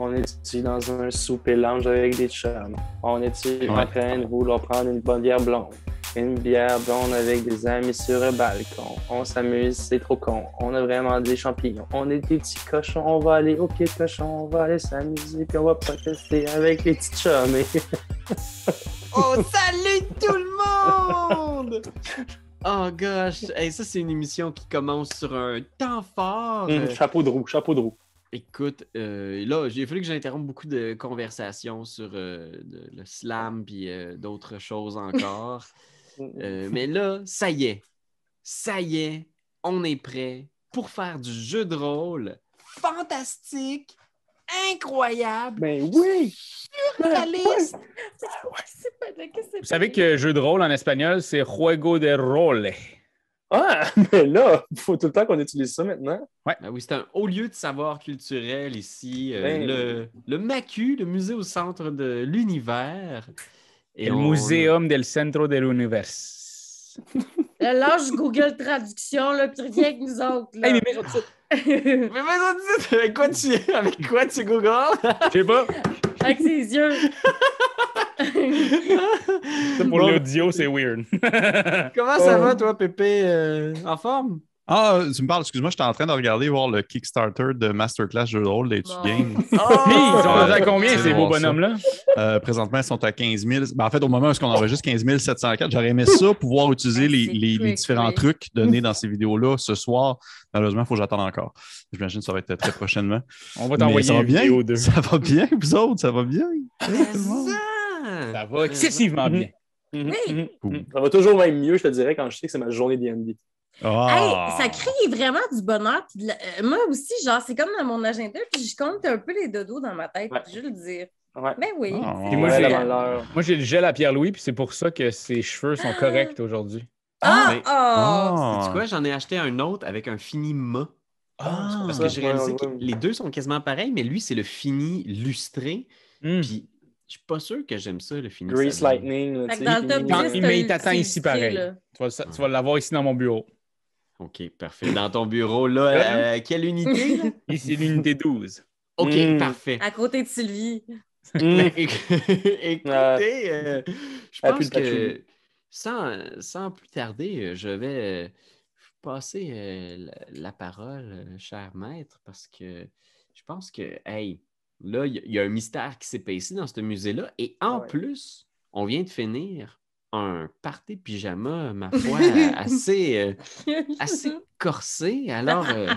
On est dans un souper lounge avec des chums? On est en train de vouloir prendre une bonne bière blonde? Une bière blonde avec des amis sur un balcon. On s'amuse, c'est trop con. On a vraiment des champignons. On est des petits cochons. On va aller au pied de cochon. On va aller s'amuser. Puis on va protester avec les petits chums. Oh, salut tout le monde! Oh gosh, hey, ça c'est une émission qui commence sur un temps fort. Euh, chapeau de roue, chapeau de roue. Écoute, euh, là, j'ai fallu que j'interrompe beaucoup de conversations sur euh, de- le slam puis euh, d'autres choses encore. Euh, mais là, ça y est. Ça y est, on est prêt pour faire du jeu de rôle fantastique, incroyable, Ben oui! pas de- qu'est-ce que Vous savez que jeu de rôle en espagnol, c'est juego de role. Ah, mais là, il faut tout le temps qu'on utilise ça maintenant. Ben oui, c'est un haut lieu de savoir culturel ici. euh, Ben le, le MACU, le musée au centre de l'univers. Et El on- Museum del Centro del Universo. Là, lâche Google Traduction, là, puis reviens avec nous autres. Là. Hey, mais mets ça Mais avec quoi tu, avec quoi tu Google? Je sais pas. avec ses yeux. Ça, pour Bon, l'audio, c'est weird. Comment ça Oh. va, toi, Pépé? euh, en forme? Ah, tu me parles, excuse-moi, j'étais en train de regarder voir le Kickstarter de Masterclass jeu de rôle des Bon. Games. Puis, ils sont rendus à combien, ces beaux bonhommes-là? Euh, présentement, ils sont à 15 000. Ben, en fait, au moment où on enregistre 15 704, j'aurais aimé ça, pouvoir utiliser les, différents trucs donnés dans ces vidéos-là ce soir. Malheureusement, il faut que j'attende encore. J'imagine que ça va être très prochainement. On va t'envoyer une vidéo d'eux. Ça va bien, vous autres? Ça va bien? Ça! Va excessivement bien. Mhm, Oui. mhm, mhm. Ça va toujours même mieux, je te dirais, quand je sais que c'est ma journée D&D. Ah! Hey, ça crée vraiment du bonheur. puis la- euh, moi aussi, genre, c'est comme dans mon agenda, puis je compte un peu les dodos dans ma tête, Ouais. je veux le dire. Ouais. Mais oui. Ah, Puis moi, Ouais, j'ai- le gel à Pierre-Louis, puis c'est pour ça que ses cheveux sont corrects aujourd'hui. Ah! mais- ah! Sais-tu quoi? J'en ai acheté un autre avec un fini mât. Ah! Parce que j'ai réalisé que les deux sont quasiment pareils, mais lui, c'est le fini lustré. Hmm. Puis, je suis pas sûr que j'aime ça, le fini. Grease. Lightning. là, dans le top il- Quand- 10, mais il t'attend ici pareil. là. Tu vas, l'avoir ici dans mon bureau. OK, parfait. Dans ton bureau, là, euh, quelle unité? Ici, l'unité 12. OK, Mm. parfait. À côté de Sylvie. Mhm. Écoutez, euh, je pense que sans, sans plus tarder, je vais euh, passer euh, la, la parole, cher maître, parce que je pense que, hey, là, il y, a un mystère qui s'est passé dans ce musée-là. Et en ouais. plus, on vient de finir un party pyjama, ma foi, assez, euh, assez corsé. Alors, euh,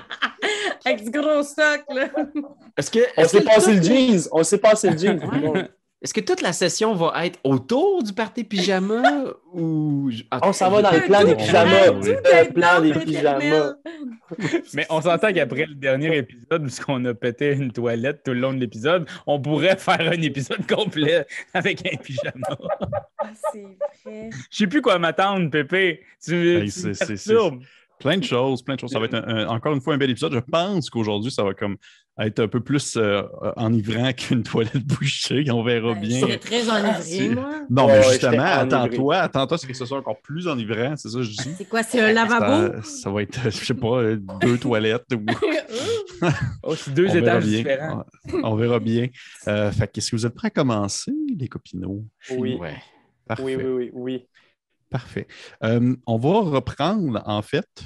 Avec du gros stock, là. est-ce que. On s'est passé le jeans. On s'est passé le jeans. Ouais. Est-ce que toute la session va être autour du party pyjama ou. On s'en va dans le plan des pyjamas. Le plan des pyjamas. Mais on s'entend qu'après le dernier épisode, puisqu'on a pété une toilette tout le long de l'épisode, on pourrait faire un épisode complet avec un pyjama. Ah, c'est vrai. Je sais plus quoi m'attendre, Pépé. Tu, Hey, tu c'est- me c'est- perturbes. Plein de choses, plein de choses. Ça va être un- un- encore une fois un bel épisode. Je pense qu'aujourd'hui, ça va comme être un peu plus euh, enivrant qu'une toilette bouchée. On verra Ben, bien. Serais très enivrée, moi. Non, mais justement, enivré. attends-toi, attends-toi, c'est que ce soit encore plus enivrant, c'est ça que je dis. C'est quoi, c'est un lavabo? Ça, ça va être, je sais pas, deux toilettes ou Oh, c'est deux on étages différents. On verra bien. Euh, fait que, est-ce que vous êtes prêts à commencer, les copinots? Oui. Ouais. Parfait. Oui, oui, oui, oui. Parfait. Euh, on va reprendre, en fait,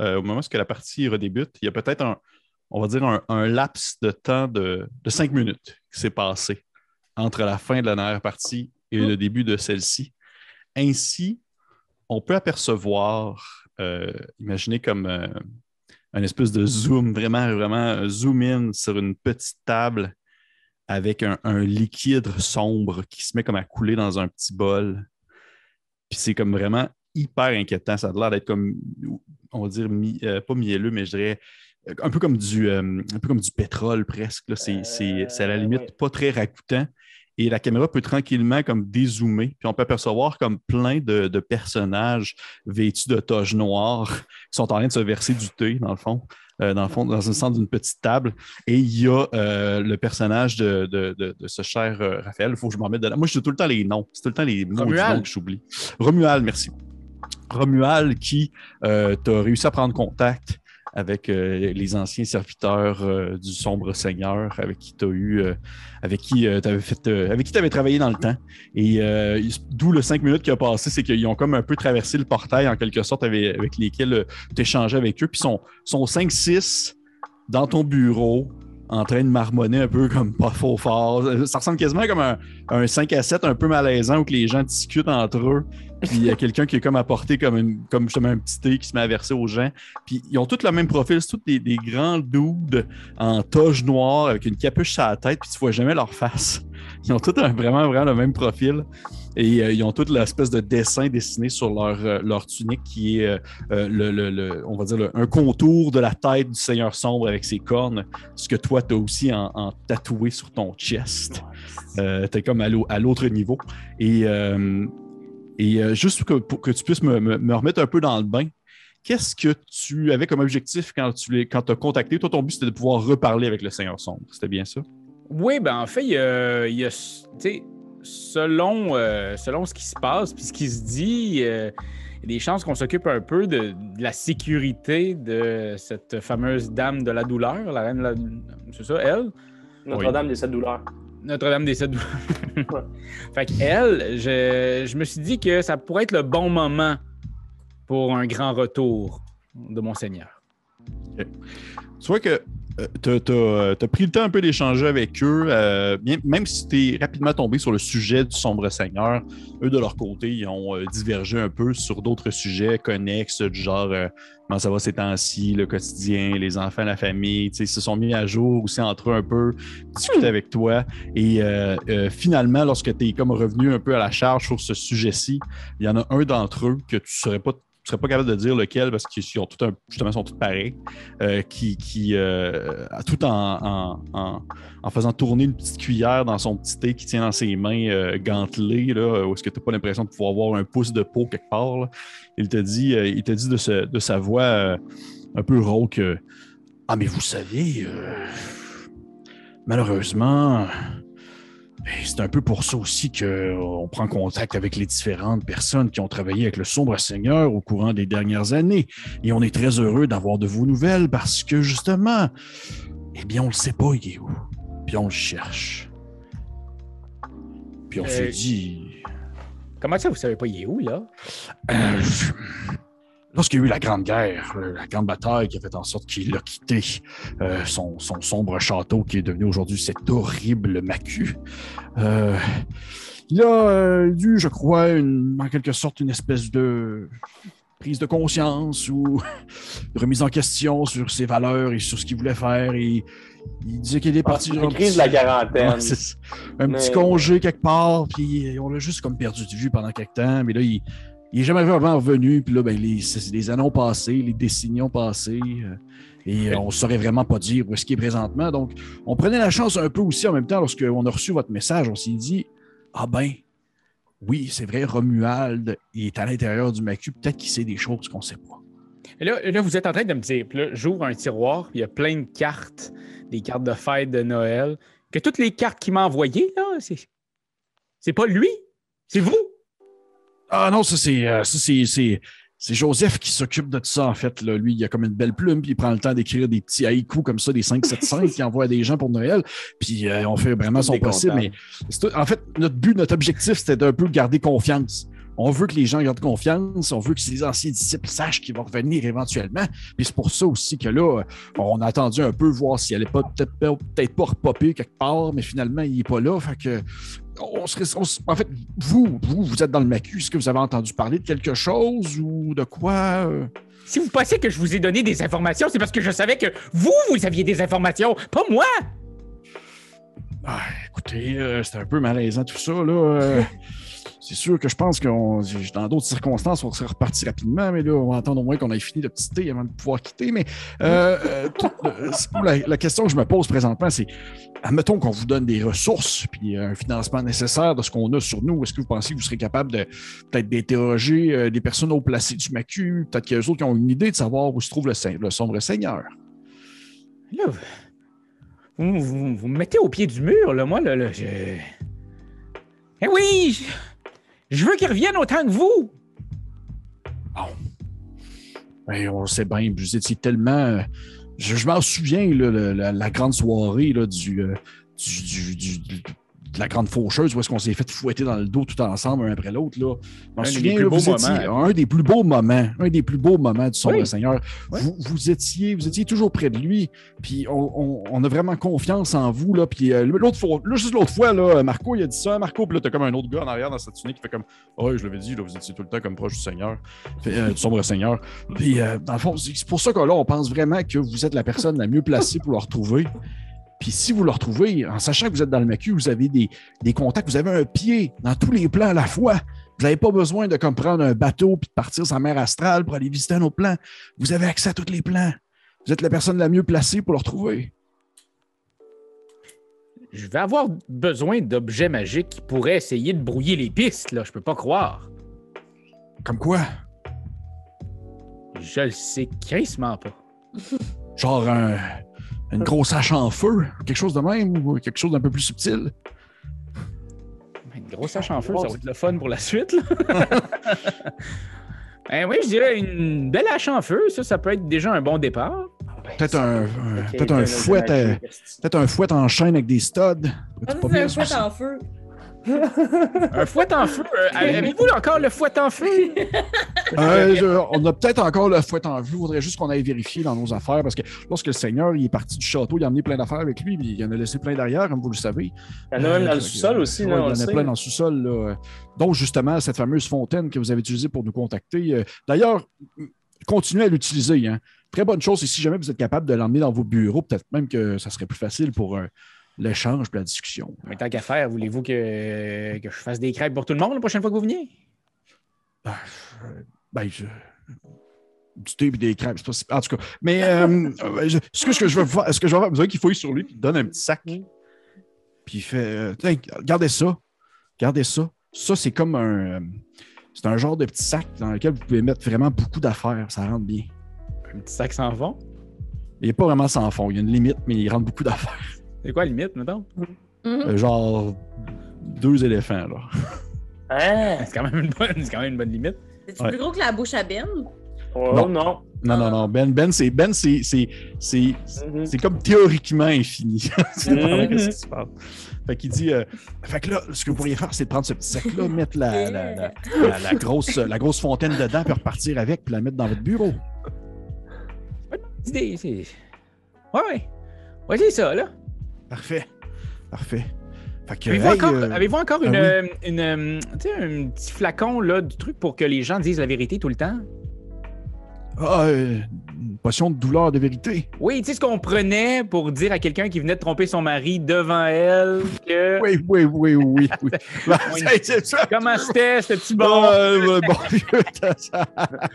euh, au moment où la partie redébute, il y a peut-être un, on va dire, un, laps de temps de, cinq minutes qui s'est passé entre la fin de la dernière partie et le début de celle-ci. Ainsi, on peut apercevoir, euh, imaginez comme un espèce de zoom, vraiment, vraiment zoom in sur une petite table avec un liquide sombre qui se met comme à couler dans un petit bol. Puis c'est comme vraiment hyper inquiétant. Ça a l'air d'être comme, on va dire, mi- euh, pas mielleux, mais je dirais euh, un peu comme du, euh, un peu comme du pétrole presque. C'est, c'est- c'est à la limite ouais. pas très ragoûtant. Et la caméra peut tranquillement comme dézoomer. Puis on peut apercevoir comme plein de, de personnages vêtus de toges noires qui sont en train de se verser du thé, dans le fond. Euh, dans le fond, dans le centre d'une petite table. Et il y a euh, le personnage de, de- de- de ce cher euh, Raphaël. Il faut que je m'en mette dedans. Moi, je suis tout le temps les noms. C'est tout le temps les mots du Romuald. nom que j'oublie. Romuald, merci. Romuald qui t'a réussi à prendre contact avec euh, les anciens serviteurs euh, du sombre seigneur avec qui tu as eu euh, avec qui tu avais fait avec qui tu travaillé dans le temps. Et d'où le cinq minutes qui a passé c'est qu'ils ont comme un peu traversé le portail en quelque sorte avec, lesquels tu échangeais avec eux. Puis sont sont 5 6 dans ton bureau en train de marmonner un peu comme pas faux fort. Ça ressemble quasiment comme un, un 5 à 7 un peu malaisant où que les gens discutent entre eux. Puis il y a quelqu'un qui est comme apporté comme, comme justement un petit thé qui se met à verser aux gens. Puis ils ont tous le même profil. C'est tous des, des grands dudes en toge noire avec une capuche sur la tête. Puis tu vois jamais leur face. Ils ont tous un, vraiment, vraiment le même profil. Et euh, ils ont toute l'espèce de dessin dessiné sur leur, euh, leur tunique qui est, euh, le, le, on va dire, un contour de la tête du Seigneur sombre avec ses cornes, ce que toi, tu as aussi en, tatoué sur ton chest. tu es comme à l'autre niveau. Et, et juste pour que tu puisses me, me, remettre un peu dans le bain, qu'est-ce que tu avais comme objectif quand tu quand as contacté? Toi, ton but, c'était de pouvoir reparler avec le Seigneur sombre. C'était bien ça? Oui, ben en fait, il y a, il y a selon, euh, selon ce qui se passe puis ce qui se dit, euh, il y a des chances qu'on s'occupe un peu de, la sécurité de cette fameuse dame de la douleur, la reine de la... C'est ça, elle? Notre-Dame des sept douleurs. Notre-Dame des sept douleurs. fait qu'elle, je, je me suis dit que ça pourrait être le bon moment pour un grand retour de Monseigneur. Okay. Tu vois que euh, tu as, pris le temps un peu d'échanger avec eux, euh, même si tu es rapidement tombé sur le sujet du sombre seigneur, eux de leur côté, ils ont euh, divergé un peu sur d'autres sujets connexes, du genre comment ça va ces temps-ci, le quotidien, les enfants, la famille. Ils se sont mis à jour aussi entre eux un peu, discuter avec toi. Et finalement, lorsque tu es comme revenu un peu à la charge sur ce sujet-ci, il y en a un d'entre eux que tu ne serais pas je serais pas capable de dire lequel parce qu'ils sont tout un, justement sont tous pareils, euh, qui, qui euh, tout en, en, faisant tourner une petite cuillère dans son petit thé qui tient dans ses mains euh, gantelées, là, où est-ce que tu n'as pas l'impression de pouvoir avoir un pouce de peau quelque part. Il te dit, il te dit de, de sa voix un peu rauque Ah, mais vous savez, malheureusement, c'est un peu pour ça aussi qu'on prend contact avec les différentes personnes qui ont travaillé avec le Sombre Seigneur au courant des dernières années. Et on est très heureux d'avoir de vos nouvelles parce que justement, eh bien, on ne le sait pas, il est où. Puis on le cherche. Puis on se euh, dit. Comment ça, vous savez pas, il est où, là? Euh, Lorsqu'il y a eu la Grande Guerre, euh, la Grande Bataille qui a fait en sorte qu'il a quitté euh, son, sombre château qui est devenu aujourd'hui cet horrible macu, euh, il a dû, je crois, en quelque sorte, une espèce de prise de conscience ou remise en question sur ses valeurs et sur ce qu'il voulait faire. Et il disait qu'il est ah, parti. une crise de la quarantaine. un petit congé quelque part, puis on l'a juste comme perdu de vue pendant quelque temps. Mais là, il il n'est jamais vraiment revenu. Puis là, ben, les, les années ont passé, les décennies ont passé. Euh, et on ne saurait vraiment pas dire où est-ce qu'il est présentement. Donc, on prenait la chance un peu aussi en même temps, lorsqu'on a reçu votre message, on s'est dit Ah ben, oui, c'est vrai, Romuald est à l'intérieur du Macu. Peut-être qu'il sait des choses qu'on ne sait pas. Et là, là, vous êtes en train de me dire, puis là, j'ouvre un tiroir, puis il y a plein de cartes, des cartes de fête de Noël, que toutes les cartes qu'il m'a envoyées, là, c'est, c'est pas lui, c'est vous. Ah non, ça c'est euh, c'est Joseph qui s'occupe de tout ça, en fait. Là. Lui, il a comme une belle plume, puis il prend le temps d'écrire des petits haïkus comme ça, des 5-7-5 qu'il envoie à des gens pour Noël. Puis euh, on fait vraiment son possible. Mais en fait, notre but, notre objectif, c'était d'un peu garder confiance. On veut que les gens gardent confiance, on veut que les anciens disciples sachent qu'ils vont revenir éventuellement. Puis c'est pour ça aussi que là, on a attendu un peu voir s'il allait pas peut-être peut pas repopper quelque part, mais finalement, il n'est pas là. Fait que on serait, en fait, vous, vous, vous êtes dans le macu. Est-ce que vous avez entendu parler de quelque chose ou de quoi? Euh? Si vous pensez que je vous ai donné des informations, c'est parce que je savais que vous, vous aviez des informations, pas moi! Ah, écoutez, euh, c'est un peu malaisant tout ça, là. Euh. c'est sûr que je pense que dans d'autres circonstances, on serait reparti rapidement, mais là, on va attendre au moins qu'on ait fini de petit thé avant de pouvoir quitter. Mais euh, euh, la, question que je me pose présentement, c'est admettons qu'on vous donne des ressources puis un financement nécessaire de ce qu'on a sur nous. Est-ce que vous pensez que vous serez capable de peut-être d'interroger euh, des personnes haut placées du MACU? Peut-être qu'il y a autres qui ont une idée de savoir où se trouve le, sombre seigneur? Là, vous, me mettez au pied du mur, là, moi, là, là je... Eh oui! Veux qu'ils reviennent autant que vous. Bon. Ben, on sait bien, vous étiez tellement. euh, Je, je m'en souviens, la, grande soirée là, du, euh, du- du- de la grande faucheuse, où est-ce qu'on s'est fait fouetter dans le dos tout ensemble, un après l'autre. là. Un des souviens, là, beaux vous étiez- un des plus beaux moments, un des plus beaux moments du Sombre Oui. Seigneur. Oui. Vous, vous étiez, vous étiez toujours près de lui, puis on, on- on a vraiment confiance en vous. Là, puis euh, l'autre fois, là, juste l'autre fois, là, Marco, il a dit ça, Marco, puis là, t'as comme un autre gars en arrière dans cette tunique qui fait comme, oh, je l'avais dit, là, vous étiez tout le temps comme proche du Seigneur, Fait, euh, du Sombre Seigneur. Puis, euh, dans le fond, c'est c'est pour ça que là, on pense vraiment que vous êtes la personne la mieux placée pour le retrouver. Puis si vous le retrouvez, en sachant que vous êtes dans le macu, vous avez des, des contacts, vous avez un pied dans tous les plans à la fois. Vous n'avez pas besoin de comme prendre un bateau puis de partir sur la mer astrale pour aller visiter un autre plan. Vous avez accès à tous les plans. Vous êtes la personne la mieux placée pour le retrouver. Je vais avoir besoin d'objets magiques qui pourraient essayer de brouiller les pistes, là. Je peux pas croire. Comme quoi? Je le sais crissement pas. Genre un- une grosse hache en feu, quelque chose de même ou quelque chose d'un peu plus subtil? Une grosse hache en feu, ça va être le fun pour la suite, là. ben oui, je dirais une belle hache en feu, ça, ça peut être déjà un bon départ. Peut-être un, un- peut-être un fouet, euh, peut-être un fouet en chaîne avec des studs. Ah, un fouet en feu. Un fouet en feu. euh, Avez-vous encore le fouet en feu? Euh, je- on a peut-être encore le fouet en vue. Il faudrait juste qu'on aille vérifier dans nos affaires parce que lorsque le Seigneur il est parti du château, il a emmené plein d'affaires avec lui, puis il en a laissé plein derrière, comme vous le savez. Il y en a même dans Euh, le sous-sol aussi, ouais, là, il y en a sait. plein dans le sous-sol. là. Donc, justement, cette fameuse fontaine que vous avez utilisée pour nous contacter. D'ailleurs, continuez à l'utiliser. hein. Très bonne chose. Et si jamais vous êtes capable de l'emmener dans vos bureaux, peut-être même que ça serait plus facile pour euh, l'échange et la discussion. Mais tant qu'à faire, voulez-vous que, que je fasse des crêpes pour tout le monde la prochaine fois que vous veniez? Ben, je... Du thé et des crêpes, c'est pas si- En tout cas, mais euh, euh, je- ce, que, ce que je veux faire, ce que je vais faire, vous savez qu'il fouille sur lui, puis il donne un petit sac. Puis il fait euh, Tiens, regardez ça. Regardez ça. Ça, c'est comme un. euh, c'est un genre de petit sac dans lequel vous pouvez mettre vraiment beaucoup d'affaires. Ça rentre bien. Un petit sac sans fond? Il n'est pas vraiment sans fond. Il y a une limite, mais il rentre beaucoup d'affaires. C'est quoi la limite, mettons? Mhm. Euh, genre deux éléphants, là. Hein? C'est quand, même une bonne- c'est quand même une bonne limite. C'est Ouais. plus gros que la bouche à Ben? Oh Non. non. Non, non, non. Ben, ben c'est ben, c'est, c'est, c'est, Mhm. c'est comme théoriquement infini. c'est pas vrai Mhm. ce qui se passe. Fait qu'il dit euh, Fait que là, ce que vous pourriez faire, c'est de prendre ce petit sac-là, mettre la, la, la, la- la grosse, la grosse fontaine dedans, puis repartir avec, puis la mettre dans votre bureau. C'est. c'est- Ouais, ouais. Ouais, c'est ça, là. Parfait. Parfait. Fait que, Avez-vous hey, encore, euh, encore ah une, oui. euh, une, euh, tu sais, un petit flacon là, du truc pour que les gens disent la vérité tout le temps? Ah, euh, une potion de douleur de vérité. Oui, tu sais ce qu'on prenait pour dire à quelqu'un qui venait de tromper son mari devant elle que. Oui, oui, oui, oui. oui. Ben, ça. Comment c'était, ce petit bon? Euh, bon, ça-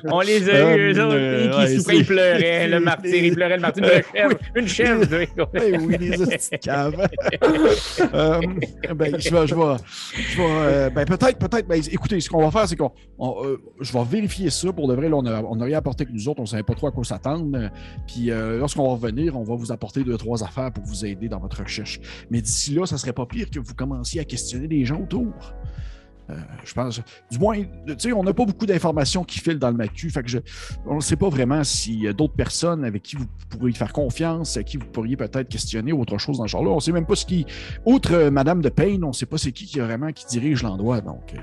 On les a eu, eux autres, euh, et qui ouais, souffraient, ils pleuraient, le martyr, il pleurait, le martyr, une chèvre, une chèvre. Eh oui, les hosties de. Euh, ben, je vais, je vais, je vais, euh, ben, peut-être, peut-être, ben, écoutez, ce qu'on va faire, c'est qu'on, on, je vais vérifier ça pour de vrai. Là, on n'a on a rien apporté nous autres, on ne savait pas trop à quoi s'attendre. Puis, euh, lorsqu'on va revenir, on va vous apporter deux, trois affaires pour vous aider dans votre recherche. Mais d'ici là, ça serait pas pire que vous commenciez à questionner les gens autour. Euh, je pense, du moins, tu sais, on n'a pas beaucoup d'informations qui filent dans le macu, fait que je, on ne sait pas vraiment s'il y a d'autres personnes avec qui vous pourriez faire confiance, à qui vous pourriez peut-être questionner ou autre chose dans ce genre-là. On ne sait même pas ce qui, outre euh, Madame de Payne, on ne sait pas c'est qui qui vraiment qui dirige l'endroit, donc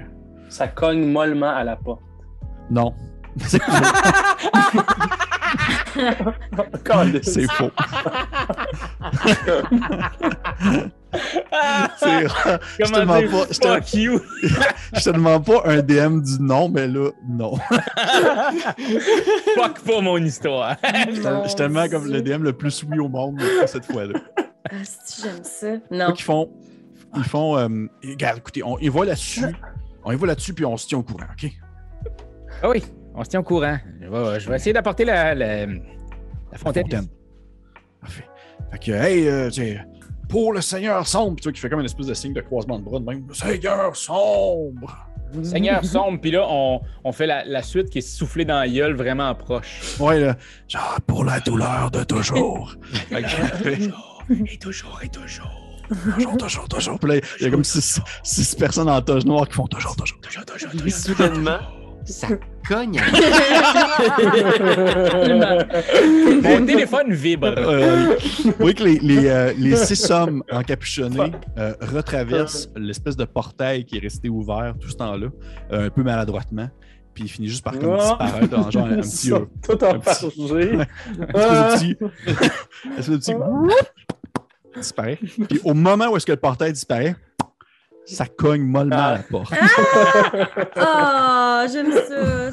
Ça cogne mollement à la porte. non, c'est faux. Je te Comment demande pas, je te- fuck you? je te demande pas un DM du non, mais là, non. fuck pas mon histoire. Je suis tellement comme le DM le plus oui au monde cette fois-là. Ah, si j'aime ça. Non. Ils font. Ils font. euh, regarde, écoutez, on y va là-dessus. On y va là-dessus, puis on se tient au courant, OK? Ah oui, on se tient au courant. Je vais, je vais essayer d'apporter la, la, la fontaine. Fontaine. Parfait. Fait que, hey, euh, tu sais, pour le Seigneur sombre, puis tu vois, qui fait comme une espèce de signe de croisement de bras de même. Le Seigneur sombre! Seigneur sombre, puis là, on, on fait la, la suite qui est soufflée dans la gueule vraiment proche. Ouais, là. Genre, pour la douleur de toujours. Que, Et toujours, et toujours. toujours, toujours, toujours. Puis là, il y a comme six, six personnes en toge noire qui font toujours, toujours, toujours, toujours, toujours. Puis soudainement, Ça cogne. à- Mon téléphone vibre. Euh, vous voyez que les, les, euh, les six hommes encapuchonnés euh, retraversent l'espèce de portail qui est resté ouvert tout ce temps-là, euh, un peu maladroitement, puis il finit juste par comme, Ah. disparaître dans genre un Ils petit, sont euh, tout un petit- enfargés. Ouais. un petit, un de petit disparaît. Puis au moment où est-ce que le portail disparaît, ça cogne mollement à la porte. Ah, j'aime ça.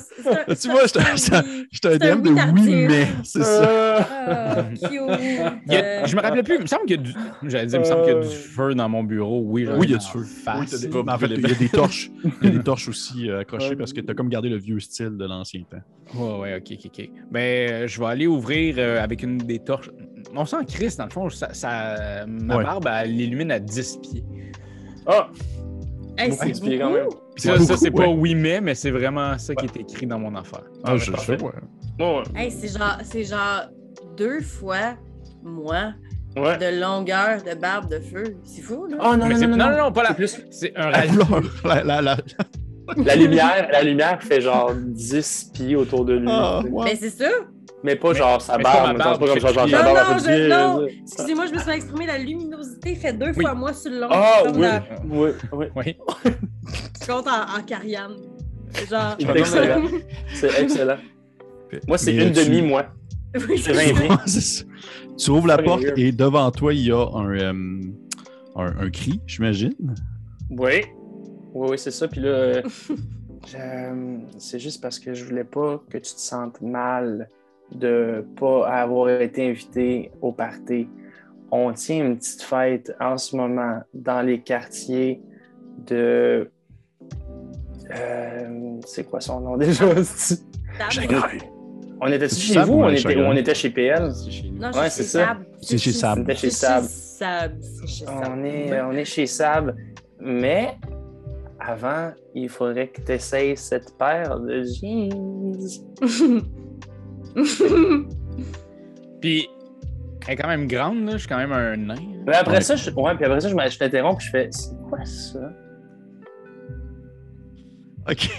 Un- Tu vois, C'est un DM de oui mais c'est ça. Ah, cute. A- Euh, je me rappelais plus. Il me semble qu'il y a du. J'allais dire, il me semble qu'il y a du feu dans mon bureau. Oui, il y a du feu. face. Oui, t'as des- mais en fait, il y a des torches. Il y a des torches aussi euh, accrochées parce que tu as comme gardé le vieux style de l'ancien temps. Ouais, ouais, ok, ok, ok. Ben, euh, je vais aller ouvrir euh, avec une des torches. On sent Chris, dans le fond, ça, ça- ma Ouais. barbe, elle illumine à 10 pieds. Ah, hey, c'est quand même. Ça, ça, c'est pas oui, mais, mais c'est vraiment ça qui est écrit dans mon affaire. Ah, je sais, ouais. Ouais, Hey, c'est genre, c'est genre deux fois moi ouais. de longueur de barbe de feu. C'est fou, là. Oh non, Mais non, non, non, non, non, pas la- plus C'est un couleur, la, la, la- la lumière, la lumière fait genre 10 pieds autour de lui. Mais c'est ça. Mais pas Mais- genre sa barbe, ma mais c'est pas barbe comme genre sa Non, non, je, non. ça. Excusez-moi, je me suis exprimée. La luminosité fait deux Oui. fois moi sur le long. Ah comme oui, oui, oui. Oui. Je compte en, en Cariane. Genre. C'est excellent. C'est excellent. Moi, c'est une demi, moi. Oui, C'est 20 pieds. C'est ça. Tu ouvres la porte et devant toi, il y a un, euh, un, un cri, j'imagine. Oui. Oui, oui, c'est ça. Puis là, euh, c'est juste parce que je voulais pas que tu te sentes mal de pas avoir été invité au party. On tient une petite fête en ce moment dans les quartiers de. Euh, c'est quoi son nom déjà? c'est-tu? On était chez Sab vous ou on était, on était chez PL? C'est chez nous. Non, Ouais, c'est ça. Sab. C'est chez Sab. C'était chez C'est Sab. Sab. C'est chez Sab. On est, on est chez Sab, mais avant, il faudrait que tu essayes cette paire de jeans. Puis, elle est quand même grande, là. Je suis quand même un nain. Mais après Ouais. ça, je, ouais, puis après ça, je, t'interromps puis je fais C'est quoi ça? OK.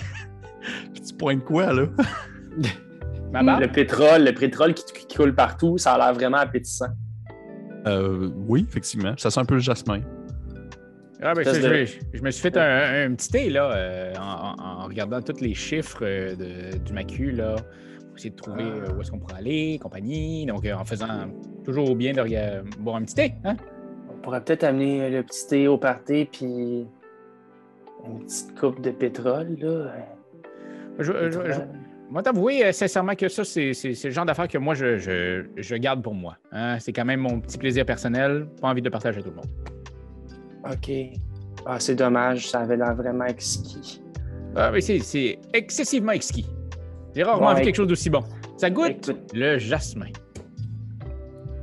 tu pointes quoi, là? Ma barbe? Le pétrole, le pétrole qui, qui coule partout, ça a l'air vraiment appétissant. Euh, oui, effectivement. Ça sent un peu le jasmin. Ah, ben, Espèce ça, de- je, je me suis fait un, un petit thé, là, euh, en, regardant tous les chiffres euh, de- du MACU, là, essayer de trouver euh, où est-ce qu'on pourrait aller, compagnie. Donc, euh, en faisant toujours bien de boire un petit thé, hein? On pourrait peut-être amener le petit thé au party puis une petite coupe de pétrole, là. Je, je, je- Pétrole. moi, t'avouer euh, sincèrement que ça, c'est le genre d'affaires que moi, je, je- je garde pour moi. hein? C'est quand même mon petit plaisir personnel. Pas envie de le partager à tout le monde. OK. Ah, c'est dommage, ça avait l'air vraiment exquis. Ah, mais c'est excessivement exquis. J'ai rarement Ouais. vu quelque chose d'aussi bon. Ça goûte Écoute, le jasmin.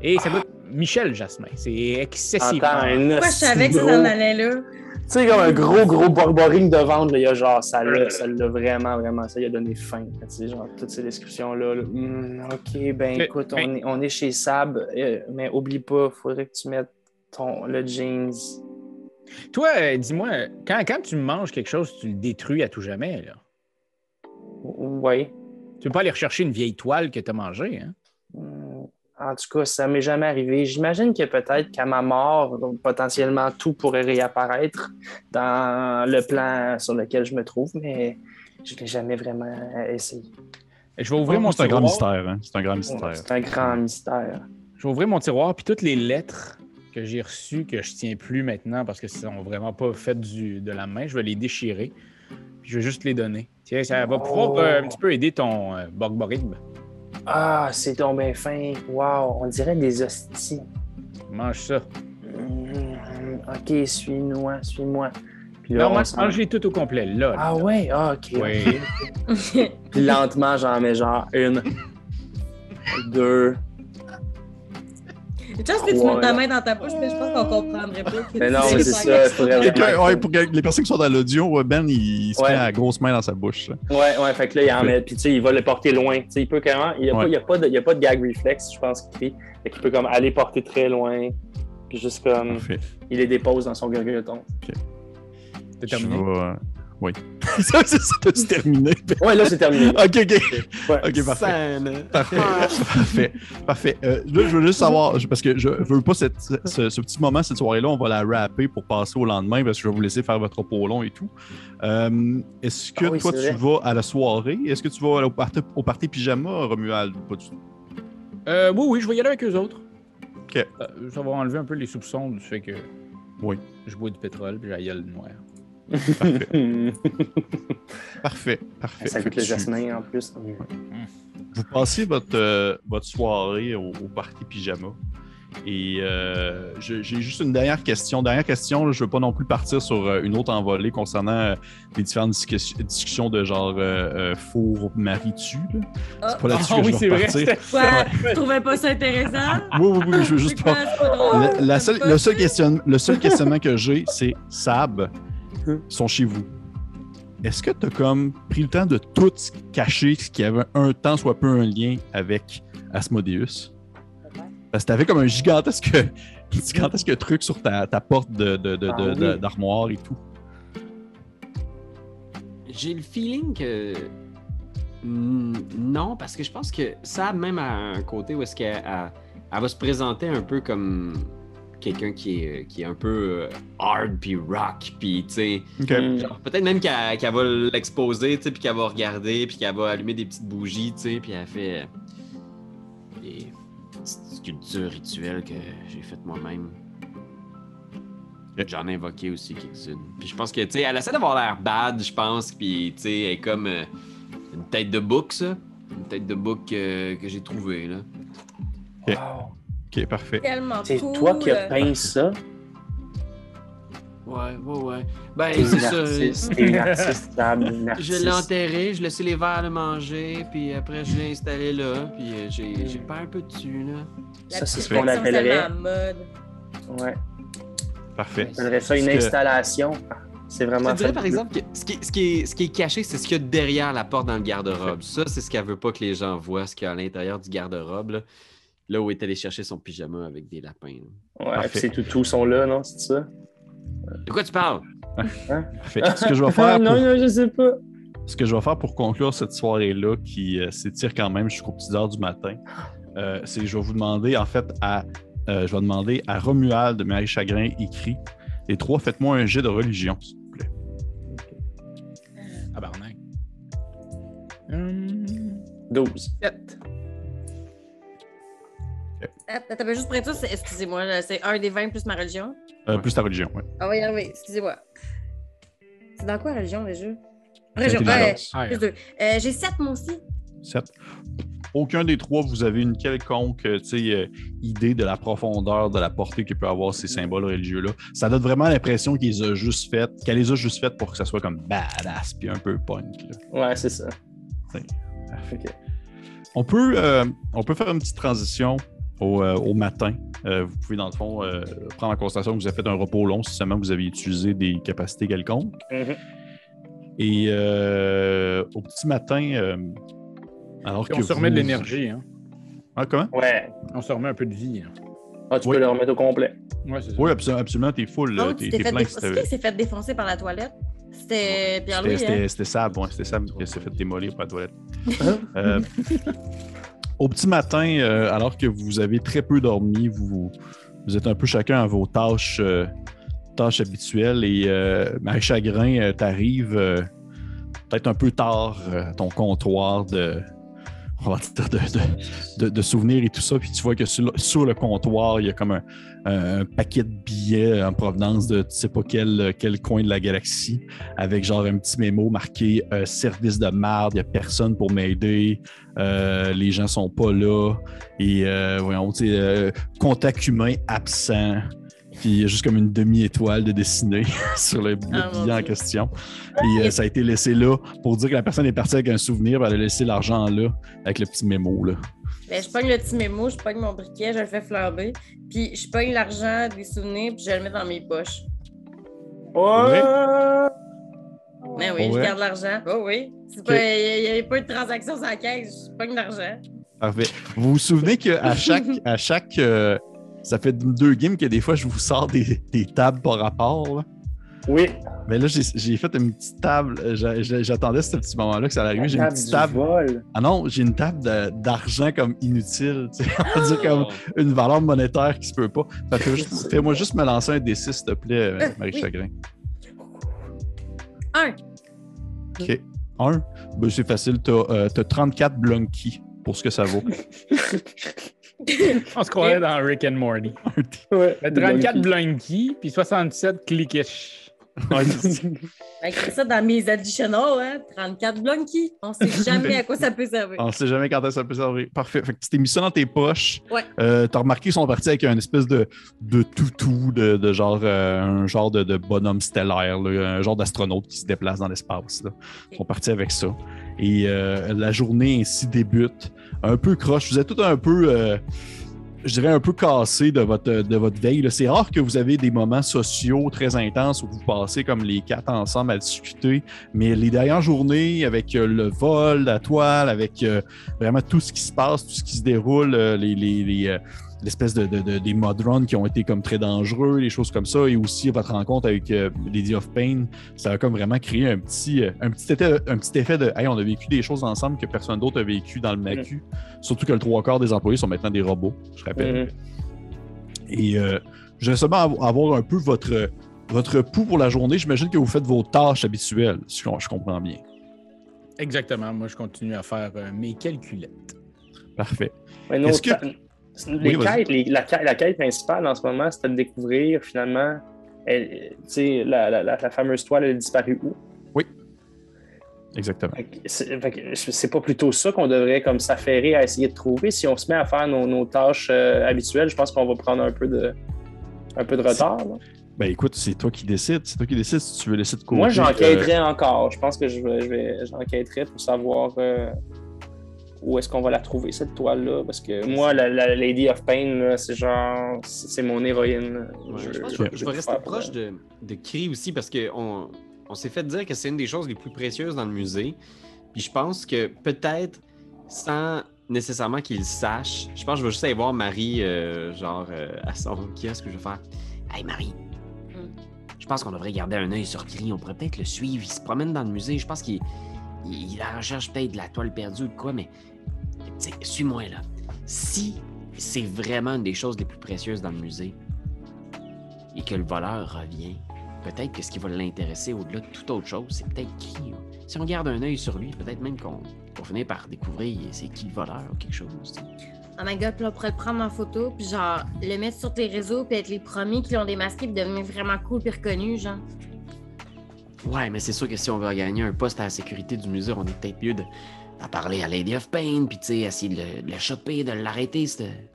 Et ça goûte Michel Jasmin. C'est excessivement. entends un Pourquoi je savais que ça s'en allait là? Tu sais, comme un gros, gros borboring de ventre, il y a genre, ça l'a, ça l'a vraiment, vraiment, ça lui a donné faim. Tu sais, genre, toutes ces descriptions-là. là. Hum, OK, ben Mais- écoute, on, est, on est chez Sab, euh, mais oublie pas, faudrait que tu mettes ton, le jeans. Toi, euh, dis-moi, quand, quand tu manges quelque chose, tu le détruis à tout jamais. Là. Oui. Tu peux pas aller rechercher une vieille toile que tu as mangée. Hein? Hum, En tout cas, ça m'est jamais arrivé. J'imagine que peut-être qu'à ma mort, donc, potentiellement tout pourrait réapparaître dans le plan sur lequel je me trouve, mais je l'ai jamais vraiment essayé. Je vais ouvrir mon C'est un grand tiroir. mystère, hein? C'est un grand mystère. C'est un grand mystère. Je vais ouvrir mon tiroir, puis toutes les lettres que j'ai reçues, que je tiens plus maintenant parce que sont vraiment pas faites du, de la main, je vais les déchirer. Puis je vais juste les donner. Tiens, ça va pouvoir Oh. euh, un petit peu aider ton euh, Borgborib. Ah, c'est bien fin. Wow, on dirait des hosties. Mange ça. Hum, ok, suis-moi, suis-moi. S'en- mange-les tout au complet, là. Ah là. ouais, ah, ok. Oui. Puis lentement, j'en mets genre une, deux. Chance que tu montes ta main dans ta bouche, mais je pense qu'on comprendrait pas. que Mais non, mais c'est ça, faudrait ouais, pour les personnes qui sont dans l'audio, Ben, il, il se Ouais. met la grosse main dans sa bouche. Ouais, ouais, fait que là, il en met. Puis tu sais, il va le porter loin. Tu sais, il peut carrément. Il n'y a, Ouais. pas- il y a, pas de- il y a pas de gag reflex, je pense, qu'il fait. Fait qu'il peut comme aller porter très loin. Puis juste comme. Parfait. Il les dépose dans son. C'est Je terminé. Vais- ça, terminé? Ouais, là, c'est terminé. ok, ok. Ouais. Ok, parfait. Scène. Parfait. parfait. Parfait. Euh, là, je veux juste savoir, parce que je veux pas cette- ce, ce petit moment, cette soirée-là, on va la rapper pour passer au lendemain, parce que je vais vous laisser faire votre repos long et tout. Euh, Est-ce que Ah oui, toi, tu vas à la soirée? Est-ce que tu vas au party, au party pyjama, Romuald? ou Pas du tout? Euh, oui, oui, je vais y aller avec eux autres. Ok. Euh, ça va enlever un peu les soupçons du fait que Oui. je bois du pétrole puis j'ai la gueule noire. Parfait. Parfait. ça Fait goûte le tu- jasmin en plus. Vous passez votre, euh, votre soirée au, au party pyjama. Et euh, j'ai juste une dernière question. Dernière question, là, je ne veux pas non plus partir sur euh, une autre envolée concernant euh, les différentes discussions, discussions de genre euh, euh, four mari-tu. là. Ah. C'est pas là-dessus Ah que oui, je vais vrai. repartir. Tu trouvais pas ça intéressant? Oui, oui, oui, je veux juste pas. drôle? La- la seul ça? question, le seul questionnement que j'ai, c'est Sab, Sont chez vous. Est-ce que tu as comme pris le temps de tout cacher ce qui avait un temps, soit peu un lien avec Asmodeus? Parce que t'avais comme un gigantesque, gigantesque truc sur ta, ta porte de, de- de- Ah oui. d'armoire et tout. J'ai le feeling que. Non, parce que je pense que ça, même à un côté où est-ce qu'elle elle- elle va se présenter un peu comme quelqu'un qui est, qui est un peu euh, hard puis rock, puis tu sais. Mm. genre, Peut-être même qu'elle qu'elle va l'exposer, tu sais, puis qu'elle va regarder, puis qu'elle va allumer des petites bougies, tu sais, puis elle fait euh, des petites sculptures rituelles que j'ai faites moi-même. J'en ai invoqué aussi quelques-unes. Puis je pense que, tu sais, elle essaie d'avoir l'air bad, je pense, puis, tu sais, elle est comme euh, une tête de bouc, ça. Une tête de bouc euh, que j'ai trouvée, là. Wow. OK, parfait. C'est cool. toi qui as peint ça? Ouais, ouais, ouais. Ben, c'est une ça. artiste. T'es une artiste, une Je artiste. l'ai enterré, je laissé les verres le manger, puis après je l'ai installé là, puis euh, j'ai j'ai peint un peu dessus, là. La Ça, c'est ce qu'on appellerait-. Ouais. Parfait. On appellerait ça une que- installation. C'est vraiment te dirais par exemple que ce qui, est- ce qui est, ce qui est caché, c'est ce qu'il y a derrière la porte dans le garde-robe. Ça, c'est ce qu'elle veut pas que les gens voient, ce qu'il y a à l'intérieur du garde-robe, là. Là où est allé chercher son pyjama avec des lapins. là. Ouais, puis ces toutous sont là, non? C'est ça? De quoi tu parles? Parfait. Ce que je vais faire non, pour, non, je sais pas. ce que je vais faire pour conclure cette soirée-là, qui euh, s'étire quand même jusqu'aux petites heures du matin, euh, c'est que je vais vous demander, en fait, à, euh, je vais demander à Romuald de Marie Chagrin écrit. Les trois, faites-moi un jet de religion, s'il vous plaît. Ah, barnac. Hum, 12. sept. Attends, t'avais juste près ça, excusez-moi, c'est un des 20 plus ma religion? Euh, Plus ta religion, oui. Ah oui, arriver, excusez-moi. C'est dans quoi religion déjà? Religion, ouais, Ah, plus deux. Euh, J'ai 7 moi aussi. Sept. Aucun des trois, vous avez une quelconque euh, tu sais, euh, idée de la profondeur, de la portée que peut avoir ces symboles religieux-là. Ça donne vraiment l'impression qu'ils les a juste faites, qu'elle les a juste faites pour que ça soit comme badass puis un peu punk. là. Ouais, c'est ça. Parfait. Ok. On peut, euh, on peut faire une petite transition au, euh, au matin. Euh, vous pouvez, dans le fond, euh, prendre en considération que vous avez fait un repos long si seulement vous avez utilisé des capacités quelconques. Mhm. Et euh, au petit matin, euh, alors Puis que on se remet de l'énergie, hein. Ah, comment? Ouais. On se remet un peu de vie. hein. Ah, tu Oui. peux le remettre au complet. Ouais, c'est ça. Oui, absolument, absolument t'es full. là. Oh, tu t'es fait déf- si s'est fait défoncer par la toilette? C'était Pierre-Louis, C'était hein? Sab, ouais, c'était Sab qui s'est fait démolir par la toilette. Hein? Euh, au petit matin, euh, alors que vous avez très peu dormi, vous, êtes un peu chacun à vos tâches, euh, tâches habituelles et Marie Chagrin, euh, t'arrives euh, peut-être un peu tard à ton comptoir de, de, souvenirs et tout ça, puis tu vois que sur le, comptoir, il y a comme un, paquet de billets en provenance de tu sais pas quel, coin de la galaxie, avec genre un petit mémo marqué euh, service de merde, il n'y a personne pour m'aider, euh, les gens sont pas là, et euh, voyons, euh, contact humain absent. Puis il y a juste comme une demi-étoile de dessinée sur le, le Ah, billet en question. Et euh, ça a été laissé là pour dire que la personne est partie avec un souvenir, puis elle a laissé l'argent là, avec le petit mémo. Là. Ben, je pogne le petit mémo, je pogne mon briquet, je le fais flamber, puis je pogne l'argent des souvenirs, puis je le mets dans mes poches. Ouais. Mais oui, je Ouais. garde l'argent. Oh oui. C'est pas- Il n'y avait pas de transaction la caisse, je pogne l'argent. Parfait. Vous vous souvenez qu'à chaque, à chaque euh, ça fait deux games que des fois je vous sors des, des tables par rapport. là? Oui. Mais là, j'ai fait une petite table. euh, j'a- j'a- J'attendais ce petit moment-là que ça allait arriver. J'ai une petite table. vol. Ah non, j'ai une table d'argent comme inutile. tu sais. On va dire comme une valeur monétaire qui se peut pas. Fais-moi juste me lancer un D6, s'il te plaît, euh, Euh, Marie oui. Chagrin. Un. OK. Un? Ben, c'est facile. T'as euh, t'as 34 blunky pour ce que ça vaut. On se croirait dans Rick and Morty. Ouais. Fait 34 Blunky, puis 67 Clickish. Écris ça dans mes additionnels, hein? 34 blunky. On sait jamais à quoi ça peut servir. On sait jamais quand ça peut servir. Parfait. Fait que tu t'es mis ça dans tes poches. Ouais. Euh, T'as remarqué qu'ils sont partis avec un espèce de, de toutou, de, de genre, euh, un genre de, de bonhomme stellaire, là, un genre d'astronaute qui se déplace dans l'espace. Ils sont partis avec ça. Et euh, la journée ainsi débute. Un peu croche. Vous êtes tout un peu, euh, je dirais, un peu cassé de votre, de votre veille. C'est rare que vous avez des moments sociaux très intenses où vous passez comme les quatre ensemble à discuter. Mais les dernières journées, avec euh, le vol, la toile, avec euh, vraiment tout ce qui se passe, tout ce qui se déroule, les, l'espèce de, de- de- des mod runs qui ont été comme très dangereux, les choses comme ça, et aussi votre rencontre avec euh, Lady of Pain, ça a comme vraiment créé un petit, euh, un petit, effet, un petit effet de Hey, on a vécu des choses ensemble que personne d'autre a vécu dans le MACU. Surtout que le trois quarts des employés sont maintenant des robots, je rappelle. Et euh, je vais seulement av- avoir un peu votre, votre pouls pour la journée. J'imagine que vous faites vos tâches habituelles, si je, je comprends bien. Exactement. Moi, je continue à faire euh, mes calculettes. Parfait. Mais nos Est-ce que- les Oui, vas-y. quêtes, les- la, quête- la quête principale en ce moment, c'était de découvrir finalement elle- la, la, la, la fameuse toile, elle a disparu où? Exactement. Fait que C'est pas plutôt ça qu'on devrait comme s'affairer à essayer de trouver. Si on se met à faire nos, nos tâches euh, habituelles, je pense qu'on va prendre un peu de, un peu de retard. là. Ben écoute, c'est toi qui décides. C'est toi qui décides si tu veux laisser de côté. Moi, euh, j'enquêterai encore. Je pense que je vais, je vais- j'enquêterai pour savoir euh, où est-ce qu'on va la trouver, cette toile-là? Parce que moi, la, la Lady of Pain, c'est genre, c'est mon héroïne. Ouais, Je- je, pense que je- je vais- rester proche de, de Cree aussi parce qu'on on, s'est fait dire que c'est une des choses les plus précieuses dans le musée. Puis je pense que peut-être sans nécessairement qu'il le sache, je pense que je vais juste aller voir Marie, euh, genre euh, à son kiosque, je vais faire Hey Marie, Hmm. je pense qu'on devrait garder un œil sur Cree. On pourrait peut-être le suivre. Il se promène dans le musée. Je pense qu'il il, il en recherche peut-être de la toile perdue ou de quoi, mais suis-moi là. Si c'est vraiment une des choses les plus précieuses dans le musée, et que le voleur revient, peut-être que ce qui va l'intéresser au-delà de toute autre chose, c'est peut-être qui. hein. Si on garde un œil sur lui, peut-être même qu'on va finir par découvrir c'est qui le voleur ou quelque chose. tu sais. Oh my god, puis on pourrait le prendre en photo, puis genre, le mettre sur tes réseaux, puis être les premiers qui l'ont démasqué, puis devenir vraiment cool, puis reconnu, genre. Ouais, mais c'est sûr que si on veut gagner un poste à la sécurité du musée, on est peut-être mieux de, d'en parler à Lady of Pain, puis tu sais, essayer de le, de le choper, de l'arrêter. c'est-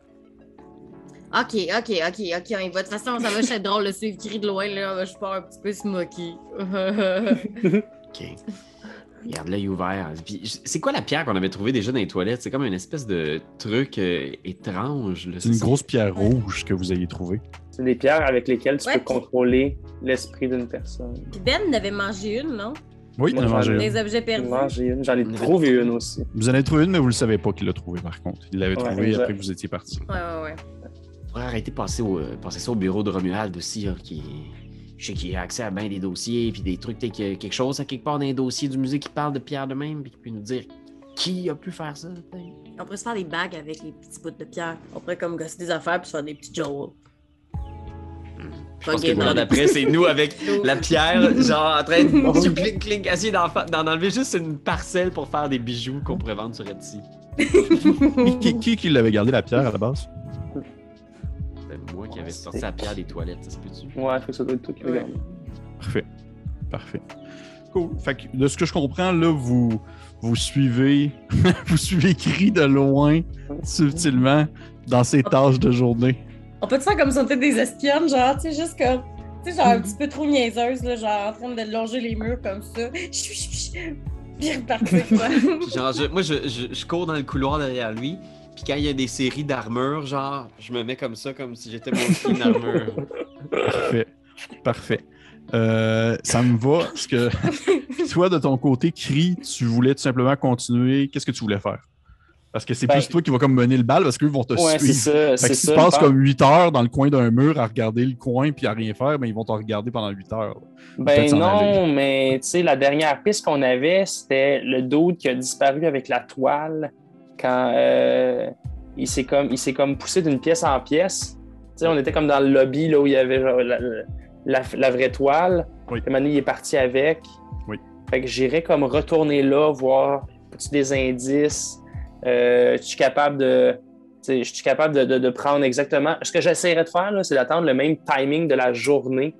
Ok, ok, ok, ok, on y va. De toute façon, ça va être drôle de suivre Kiri de loin, là. Juste pas un petit peu se moquer. Ok. Garde l'œil ouvert. Puis, je- c'est quoi la pierre qu'on avait trouvée déjà dans les toilettes? C'est comme une espèce de truc euh, étrange. C'est une grosse pierre rouge que vous ayez trouvée. C'est des pierres avec lesquelles tu Ouais, peux contrôler l'esprit d'une personne. Ben en avait mangé une, non? Oui, Moi, a mangé ai- une. Des objets J'en ai perdus. mangé une, j'en ai trouvé une aussi. Vous en avez trouvé une, mais vous ne le savez pas qu'il l'a trouvée, par contre. Il l'avait Ouais, trouvée après que vous étiez parti. Ouais, ouais, ouais. On pourrait arrêter de passer, au, euh, passer ça au bureau de Romuald aussi, là, qui je sais qu'il a accès à bien des dossiers, puis des trucs, peut-être qu'il y a quelque chose à quelque part dans les dossiers du musée qui parle de pierre de même, puis qui peut nous dire qui a pu faire ça. On pourrait se faire des bagues avec les petits bouts de pierre. On pourrait comme gosser des affaires, puis se faire des petits jewels. Je pense que le non. plan d'après, c'est nous avec la pierre, genre en train de tu clic, clic, essayer d'en enlever juste une parcelle pour faire des bijoux qu'on pourrait vendre sur Etsy. Qui, qui, l'avait gardé la pierre à la base? C'était moi qui avais sorti la pierre des toilettes, ça se peut-tu? Ouais, fait que ça doit être toi qui Ouais. regarde. Parfait. Parfait. Cool. Fait que de ce que je comprends, là, vous, vous suivez vous suivez Cri de loin, subtilement, dans ses tâches de journée. On peut te faire comme si on était des espionnes, genre, tu sais, juste comme. Tu sais, genre un petit peu trop niaiseuse, là, genre en train de longer les murs comme ça. Puis repartir, quoi. Genre, je- moi, je, je- je cours dans le couloir derrière lui, puis quand il y a des séries d'armures, genre, je me mets comme ça, comme si j'étais mon une armure. Parfait. Parfait. Euh, ça me va. Parce que toi, de ton côté, Cri, tu voulais tout simplement continuer. Qu'est-ce que tu voulais faire? Parce que c'est Ben- plus toi qui vas comme mener le bal parce qu'eux vont te Ouais, suivre. ça. Fait que si ça. tu passes comme 8 heures dans le coin d'un mur à regarder le coin puis à rien faire, ben ils vont te regarder pendant 8 heures. Ben non, mais tu sais, la dernière piste qu'on avait, c'était le dude qui a disparu avec la toile quand euh, il s'est comme, il comme poussé d'une pièce en pièce. Tu sais, on était comme dans le lobby là, où il y avait genre, la, la- la vraie toile. Oui. Puis Manu, il est parti avec. Oui. Fait que j'irais comme retourner là, voir des indices? Euh, je suis capable de. Je suis capable de, de- de prendre exactement. Ce que j'essaierais de faire, c'est d'attendre le même timing de la journée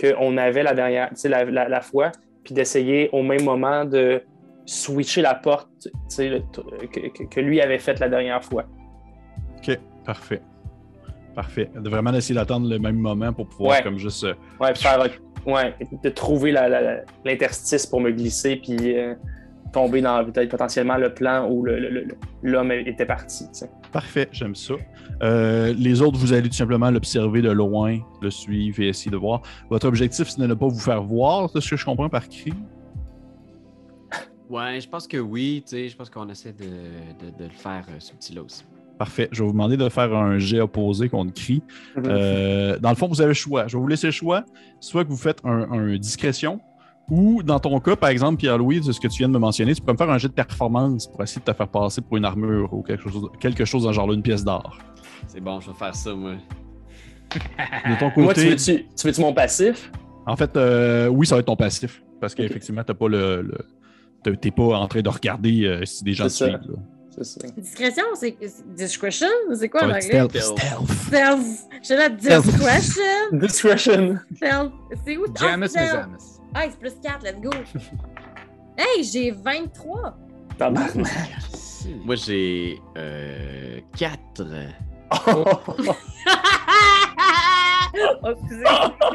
qu'on avait la dernière, tu sais, la, la- la fois, puis d'essayer au même moment de switcher la porte le- que, lui avait faite la dernière fois. OK, parfait. Parfait. De vraiment essayer d'attendre le même moment pour pouvoir Ouais. comme juste. euh, Ouais, faire, ouais, de trouver l'interstice pour me glisser, puis euh, tomber dans peut-être potentiellement le plan où le- le- le- l'homme était parti. Parfait, j'aime ça. Euh, les autres, vous allez tout simplement l'observer de loin, le suivre et essayer de voir. Votre objectif, c'est de ne pas vous faire voir, c'est ce que je comprends par cri? Ouais, je pense que oui, tu sais, je pense qu'on essaie de, de- de le faire euh, subtil aussi. Parfait. Je vais vous demander de faire un jet opposé contre cri. Euh, dans le fond, vous avez le choix. Je vais vous laisser le choix. Soit que vous faites un, un discrétion, ou dans ton cas, par exemple, Pierre-Louis, de ce que tu viens de me mentionner, tu peux me faire un jet de performance pour essayer de te faire passer pour une armure ou quelque chose, quelque chose dans le genre là, une pièce d'or. C'est bon, je vais faire ça, moi. De ton Moi, tu côté, veux-tu tu veux-tu mon passif? en fait, euh, oui, ça va être ton passif. Parce qu'effectivement, t'as pas le. le- t'es- pas en train de regarder euh, si des gens te suivent. là. C'est ça. Discrétion, c'est discretion? C'est quoi en anglais? stealth. Stealth. Stealth. La discretion. Discretion. Stealth. C'est où? Ah, Janus stealth? Mesamis. Ah, c'est plus 4, let's go. hey, j'ai 23. Tabarnak. Moi, j'ai euh, 4. oh, excusez.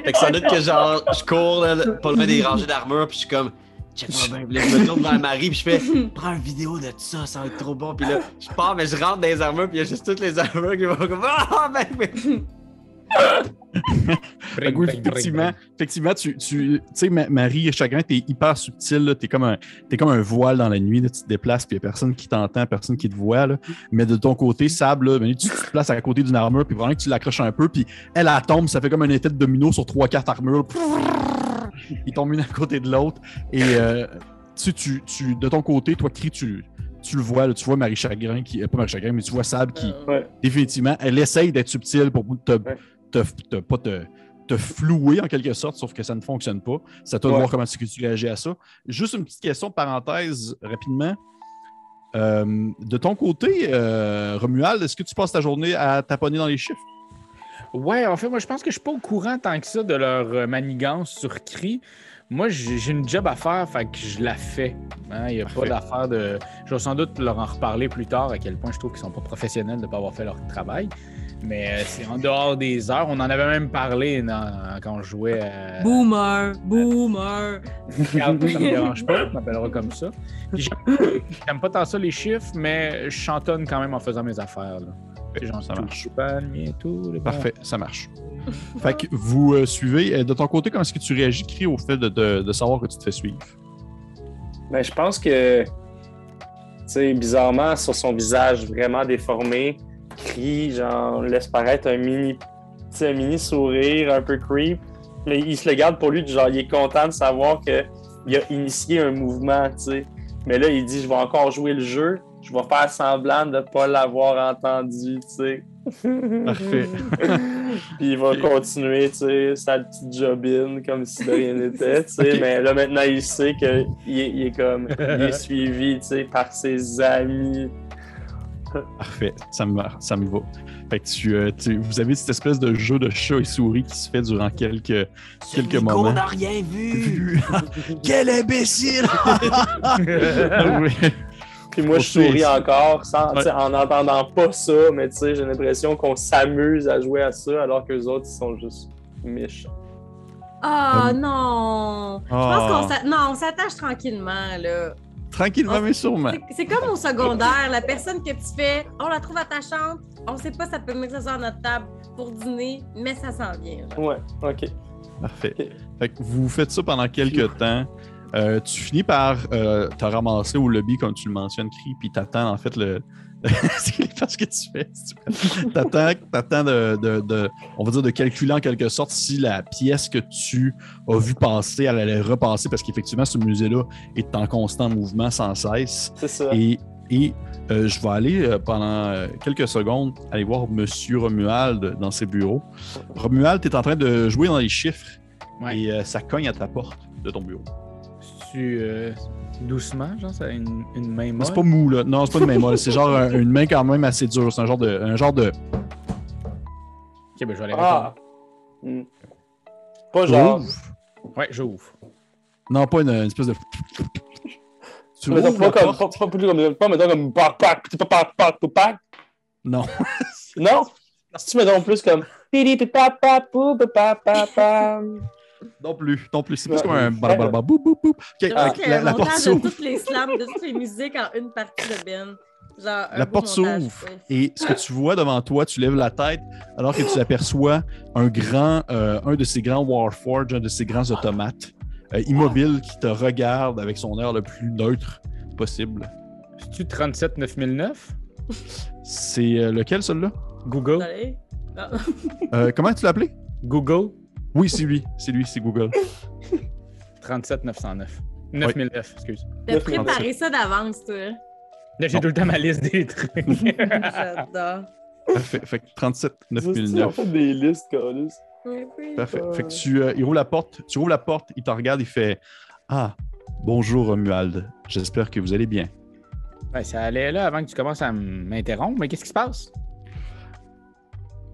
Fait que ça doute que genre, je cours là, pas loin des rangées d'armure, puis je suis comme, je me tourne vers Marie, puis je fais, prends une vidéo de ça, ça va être trop bon. Puis là, je pars, mais je rentre dans les armures, puis il y a juste toutes les armures qui vont comme, ah, ben, ben. Effectivement, effectivement, tu, tu tu sais, Ma- Marie Chagrin, t'es hyper subtil, là. t'es comme, un, t'es comme un voile dans la nuit, là. tu te déplaces, puis il n'y a personne qui t'entend, personne qui te voit. Là. Mais de ton côté, Sable, là, Manu, tu te places à côté d'une armure, puis vraiment que tu l'accroches un peu, puis elle, elle tombe, ça fait comme un effet de domino sur 3-4 armures. Ils tombent une à côté de l'autre. Et euh, tu, tu, tu, de ton côté, toi, Cri, tu, tu le vois, là, tu vois Marie Chagrin, qui, euh, pas Marie Chagrin, mais tu vois Sable qui, Ouais. définitivement, elle essaye d'être subtile pour te, Ouais. Te, te- pas te, te flouer en quelque sorte, sauf que ça ne fonctionne pas. C'est à toi de voir comment tu réagis à ça. Juste une petite question parenthèse rapidement. Euh, de ton côté, euh, Romuald, est-ce que tu passes ta journée à taponner dans les chiffres? Ouais, en fait, moi, je pense que je suis pas au courant tant que ça de leur euh, manigance sur cri. Moi, j'ai une job à faire, fait que je la fais. Hein, Il n'y a pas d'affaire de. Je vais sans doute leur en reparler plus tard à quel point je trouve qu'ils sont pas professionnels de ne pas avoir fait leur travail. Mais euh, c'est en dehors des heures. On en avait même parlé dans- quand je jouais à. Boomer, boomer. Ça me dérange pas, on m'appellera comme ça. J'aime pas tant ça les chiffres, mais je chantonne quand même en faisant mes affaires. Là. Genre, ça tout marche. bientôt, les bons. Parfait, ça marche. fait que vous euh, suivez. Euh, De ton côté, comment est-ce que tu réagis, Cri, au fait de, de- de savoir que tu te fais suivre? Ben, je pense que, tu sais, bizarrement, sur son visage vraiment déformé, crie, genre, laisse paraître un mini, un mini sourire un peu creep. Mais il se le garde pour lui, genre, il est content de savoir qu'il a initié un mouvement, tu sais. Mais là, il dit, je vais encore jouer le jeu, je vais faire semblant de ne pas l'avoir entendu, tu sais. Parfait. Puis il va continuer, tu sais, sa petite jobine comme si de rien n'était, tu sais. Mais là, maintenant, il sait qu'il est, il est comme, il est suivi, tu sais, par ses amis. Parfait, ça me, ça me va. Fait que tu, euh, tu- vous avez cette espèce de jeu de chat et souris qui se fait durant quelques, quelques Nico moments. n'a rien vu. Quel imbécile! Oui. Puis moi, je Faut souris encore sans, Ouais. en n'entendant pas ça, mais tu sais, j'ai l'impression qu'on s'amuse à jouer à ça alors que les autres, ils sont juste méchants. Ah Euh, non! Je Ah. pense qu'on s'a- non, on s'attache tranquillement, là. Tranquillement, mais sûrement. C'est- comme au secondaire, la personne que tu fais, on la trouve attachante, on sait pas ça peut mettre ça sur notre table pour dîner, mais ça s'en vient. là. Ouais, ok. Parfait. Fait que vous faites ça pendant quelques temps. Euh, tu finis par euh, te ramasser au lobby, comme tu le mentionnes, Cri, puis t'attends en fait le. c'est pas ce que tu fais. T'attends, t'attends de, de- de- on va dire, de calculer en quelque sorte si la pièce que tu as vu passer, elle allait repasser, parce qu'effectivement, ce musée-là est en constant mouvement sans cesse. C'est ça. Et, et, euh, je vais aller euh, pendant euh, quelques secondes aller voir Monsieur Romuald dans ses bureaux. Romuald, tu es en train de jouer dans les chiffres Ouais. et euh, ça cogne à ta porte de ton bureau. Tu euh, doucement, genre, ça a une, une main Mais molle. C'est pas mou, là. Non, c'est pas une main molle. C'est genre un- une main quand même assez dure. C'est un genre de. Un genre de... Ok, ben je vais aller Ah! Hmm. Pas genre. Ouvre. Ouais, j'ouvre. Non, pas une, une espèce de. Tu ouvres pas la comme. Pas, pas, plus comme. Pas mettons comme. Pac, pac, petit pac, pac, pac, pac. Non. Non? Si tu mettons plus comme. Pidi, pi, pa, pa, pou, pa, pa, pa, pa. Non plus. Non plus. C'est plus comme un. blablabla, boum, boum, boum. La, porte de s'ouvre. toutes les slams, de toutes les musiques en une partie de Ben. Genre, un La porte s'ouvre et ce que tu vois devant toi, tu lèves la tête alors que tu aperçois un grand, euh, un de ces grands Warforge, un de ces grands automates euh, immobile qui te regarde avec son air le plus neutre possible. C'est-tu 37 9009? C'est euh, lequel celui-là? Google? Euh, Comment tu l'as appelé? Google? Oui, c'est lui, c'est lui, c'est Google. 37 909. 9009, excuse. T'as préparé ça d'avance, toi. Là, j'ai tout le temps ma liste des trucs. J'adore. Parfait. Fait que 37 On 9009. fait des listes, Carlis. Oui, oui. Parfait. Fait que tu, euh, il roule la porte, tu rouvres la porte, il te regarde, il fait Ah, bonjour Romuald, j'espère que vous allez bien. ouais, ça allait là avant que tu commences à m'interrompre, mais qu'est-ce qui se passe?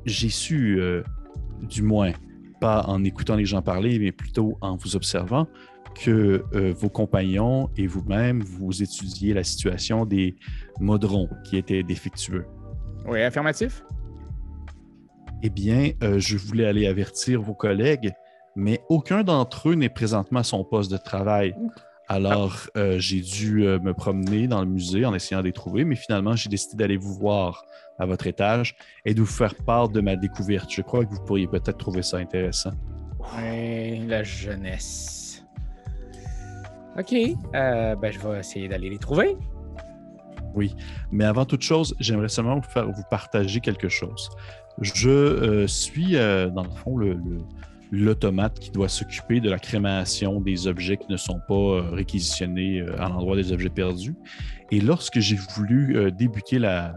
j'ai su, euh, du moins, pas en écoutant les gens parler, mais plutôt en vous observant, que euh, vos compagnons et vous-même, vous étudiez la situation des modrons qui étaient défectueux. Oui, affirmatif? Eh bien, euh, je voulais aller avertir vos collègues, mais aucun d'entre eux n'est présentement à son poste de travail. Alors, euh, j'ai dû me promener dans le musée en essayant de les trouver, mais finalement, j'ai décidé d'aller vous voir à votre étage et de vous faire part de ma découverte. Je crois que vous pourriez peut-être trouver ça intéressant. Oui, la jeunesse. Ok, euh, ben je vais essayer d'aller les trouver. Mais avant toute chose, j'aimerais seulement vous, faire, vous partager quelque chose. Je euh, suis, euh, dans le fond, le- le- l'automate qui doit s'occuper de la crémation des objets qui ne sont pas réquisitionnés à l'endroit des objets perdus. Et lorsque j'ai voulu débuter la,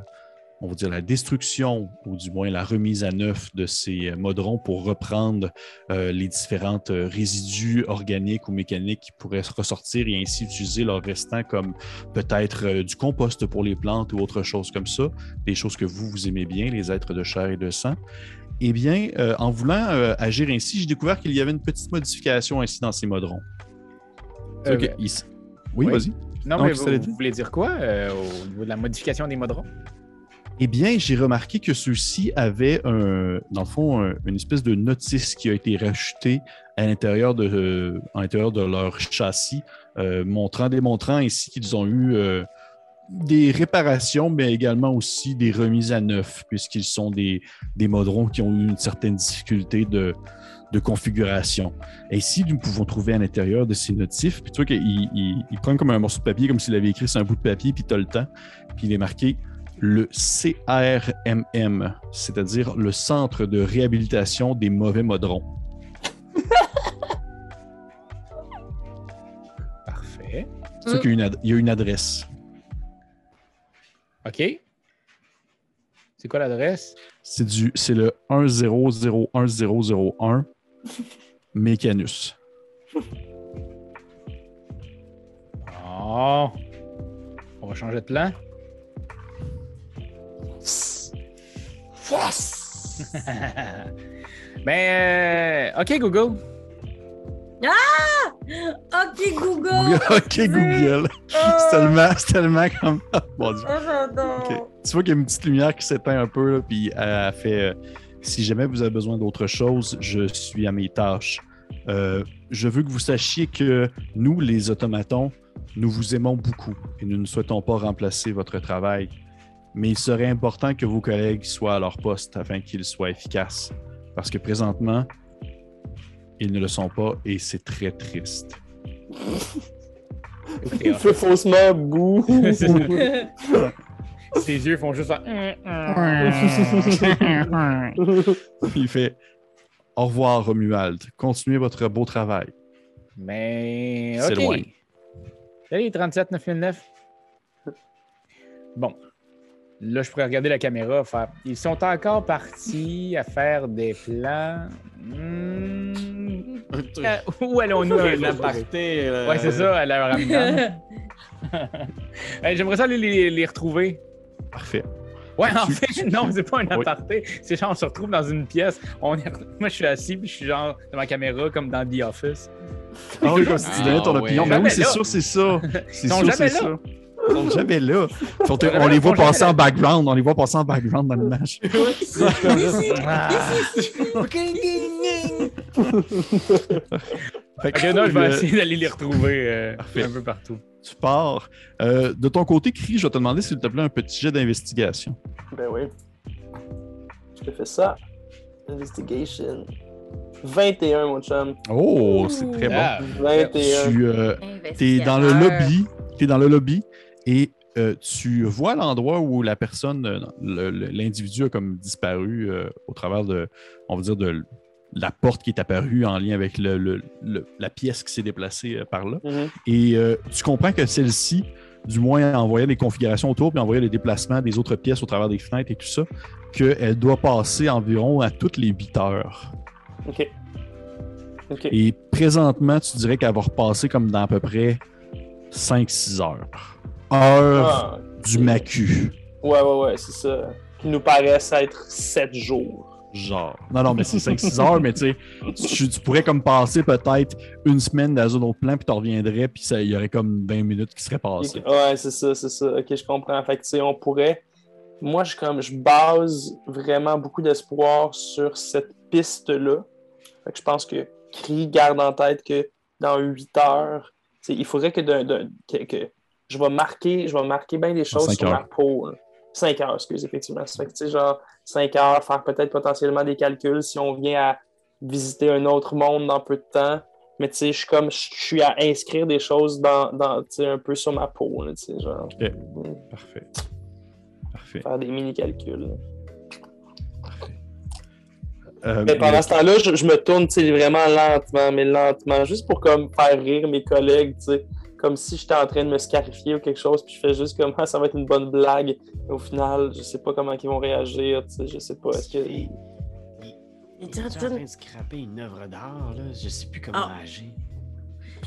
on va dire, la destruction, ou du moins la remise à neuf de ces euh, modrons pour reprendre euh, les différentes euh, résidus organiques ou mécaniques qui pourraient ressortir et ainsi utiliser leur restant comme peut-être euh, du compost pour les plantes ou autre chose comme ça, des choses que vous, vous aimez bien, les êtres de chair et de sang. Eh bien, euh, en voulant euh, agir ainsi, j'ai découvert qu'il y avait une petite modification ainsi dans ces modrons. Euh, Ok, il s- Oui, oui. vas-y. Non, mais vous, voulez dire quoi euh, au niveau de la modification des modrons? Eh bien, j'ai remarqué que ceux-ci avaient, un, dans le fond, un- une espèce de notice qui a été rajoutée à l'intérieur de, euh, leur châssis, euh, montrant, démontrant ainsi qu'ils ont eu euh, des réparations, mais également aussi des remises à neuf, puisqu'ils sont des, des modrons qui ont eu une certaine difficulté de, de configuration. Ainsi, nous pouvons trouver à l'intérieur de ces notifs, puis tu vois qu'ils ils, ils prennent comme un morceau de papier, comme s'il avait écrit sur un bout de papier, puis tu le temps, puis il est marqué le CRMM, c'est-à-dire le Centre de réhabilitation des mauvais modrons. Parfait. C'est sûr qu'il y a une ad- il y a une adresse. OK. C'est quoi l'adresse? C'est du c'est le 1001001 Mécanus. Oh. On va changer de plan. ben, euh, OK, Google. Ok, Google! ok, Google. C'est tellement, c'est tellement comme. Ah, Mon Dieu. Oh, j'adore! Ok. Tu vois qu'il y a une petite lumière qui s'éteint un peu, là, puis elle fait euh, Si jamais vous avez besoin d'autre chose, je suis à mes tâches. Euh, je veux que vous sachiez que nous, les automatons, nous vous aimons beaucoup et nous ne souhaitons pas remplacer votre travail. Mais il serait important que vos collègues soient à leur poste afin qu'ils soient efficaces. Parce que présentement, ils ne le sont pas et c'est très triste. Il fait faussement bouh. Ses yeux font juste ça. Il fait Au revoir, Romuald. Continuez votre beau travail. Mais. C'est loin. Salut, 37 9009. Bon. Là, je pourrais regarder la caméra. Faire... Ils sont encore partis à faire des plans. Hmm. Euh, Où allons-nous? aparté. euh, Ouais, c'est ça, à. Hey, J'aimerais ça aller les, les retrouver. Parfait. Ouais, en fait, non, c'est pas un Oui. aparté. C'est genre, on se retrouve dans une pièce. On est... Moi, je suis assis, puis je suis genre dans ma caméra, comme dans The Office. Ah oui, comme si tu donnais ton Ah, opinion. ouais. Mais oui, c'est sûr, c'est ça. C'est Ils sont sûr, jamais c'est là. ça. Ils sont jamais là. On les voit passer en background. On les voit passer en background dans l'image. Ah. Fait Ok, non, je vais euh, essayer d'aller les retrouver euh, un peu partout. Tu pars. Euh, de ton côté, Cri, je vais te demander s'il te plaît un petit jet d'investigation. Ben oui. Je te fais ça. Investigation. 21, mon chum. Oh, c'est très bon. Ah, 21. Tu euh, es dans le lobby. Tu es dans le lobby et euh, tu vois l'endroit où la personne, euh, le- le- l'individu a comme disparu euh, au travers de, on va dire, de la porte qui est apparue en lien avec le- le- le- la pièce qui s'est déplacée par là. Mhm. Et euh, tu comprends que celle-ci, du moins en voyant les configurations autour, puis en voyant les déplacements des autres pièces au travers des fenêtres et tout ça, qu'elle doit passer environ à toutes les 8 heures. Ok. Ok. Et présentement, tu dirais qu'elle va repasser comme dans à peu près 5-6 heures. Heure Ah, du macu. ouais, ouais, ouais, c'est ça. Qui nous paraissent être 7 jours. Genre. Non, non, mais c'est 5-6 heures, mais tu sais, tu, tu pourrais comme passer peut-être une semaine dans un autre plan, puis tu reviendrais, puis ça- il y aurait comme 20 minutes qui seraient passées. Ouais, c'est ça, c'est ça. Ok, je comprends. Fait que, tu sais, on pourrait. Moi, je, comme, je base vraiment beaucoup d'espoir sur cette piste-là. Fait que je pense que Cree garde en tête que dans 8 heures, il faudrait que, d'un- d'un- que, que je vais marquer, je vais marquer bien des choses sur heures. ma peau. 5 heures, excuse, effectivement. Ça fait que, tu sais, genre, 5 heures, faire peut-être potentiellement des calculs si on vient à visiter un autre monde dans peu de temps. Mais tu sais, je suis comme, je suis à inscrire des choses dans, dans tu sais, un peu sur ma peau, là, tu sais, genre. Parfait. Parfait. Faire des mini-calculs. Euh, Mais pendant ce temps-là, je, je me tourne, tu sais, vraiment lentement, mais lentement, juste pour comme faire rire mes collègues, tu sais. Comme si j'étais en train de me scarifier ou quelque chose, puis je fais juste comme, ah, ça va être une bonne blague. Et au final, je sais pas comment ils vont réagir, tu sais, je sais pas. Est-ce que... Il il est en train de scraper une œuvre d'art, là. Je sais plus comment Ah. agir.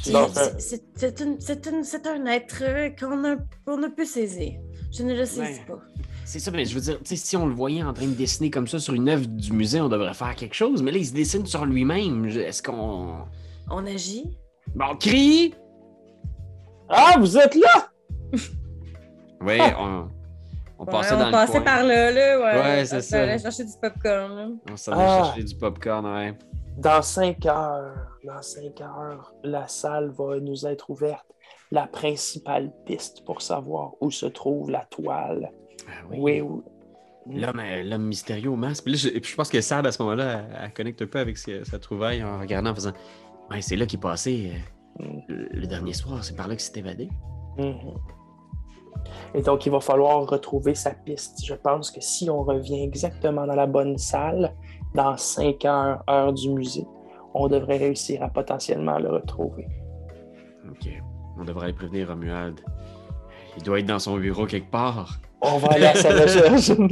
C'est- un- C'est c'est une- c'est une- c'est un être qu'on a, qu'on a pu saisir. Je ne le saisis Ouais. pas. C'est ça, mais je veux dire, si on le voyait en train de dessiner comme ça sur une œuvre du musée, on devrait faire quelque chose. Mais là, il se dessine sur lui-même. Est-ce qu'on. On agit? Bon, crie! Ah, vous êtes là! Oui, on, on Ouais, passait on dans le passait coin. par là, là. Ouais, Ouais, c'est On allait chercher du popcorn. Là. On s'en allait Ah. chercher du popcorn, ouais. Dans 5 heures, dans 5 heures, la salle va nous être ouverte. La principale piste pour savoir où se trouve la toile. Ah Oui, oui. L'homme, euh, l'homme mystérieux au masque. Puis là, je, et puis je pense que Sad, à ce moment-là, elle, elle connecte un peu avec sa trouvaille en regardant, en faisant Ouais, c'est là qu'il est passé euh. Le, le dernier soir. C'est par là qu'il s'est évadé. Mhm. Et donc, il va falloir retrouver sa piste. Je pense que si on revient exactement dans la bonne salle, dans 5 heures, heure du musée, on devrait réussir à potentiellement le retrouver. Ok. On devrait aller prévenir Romuald. Il doit être dans son bureau quelque part. On va aller à sa recherche. Donc,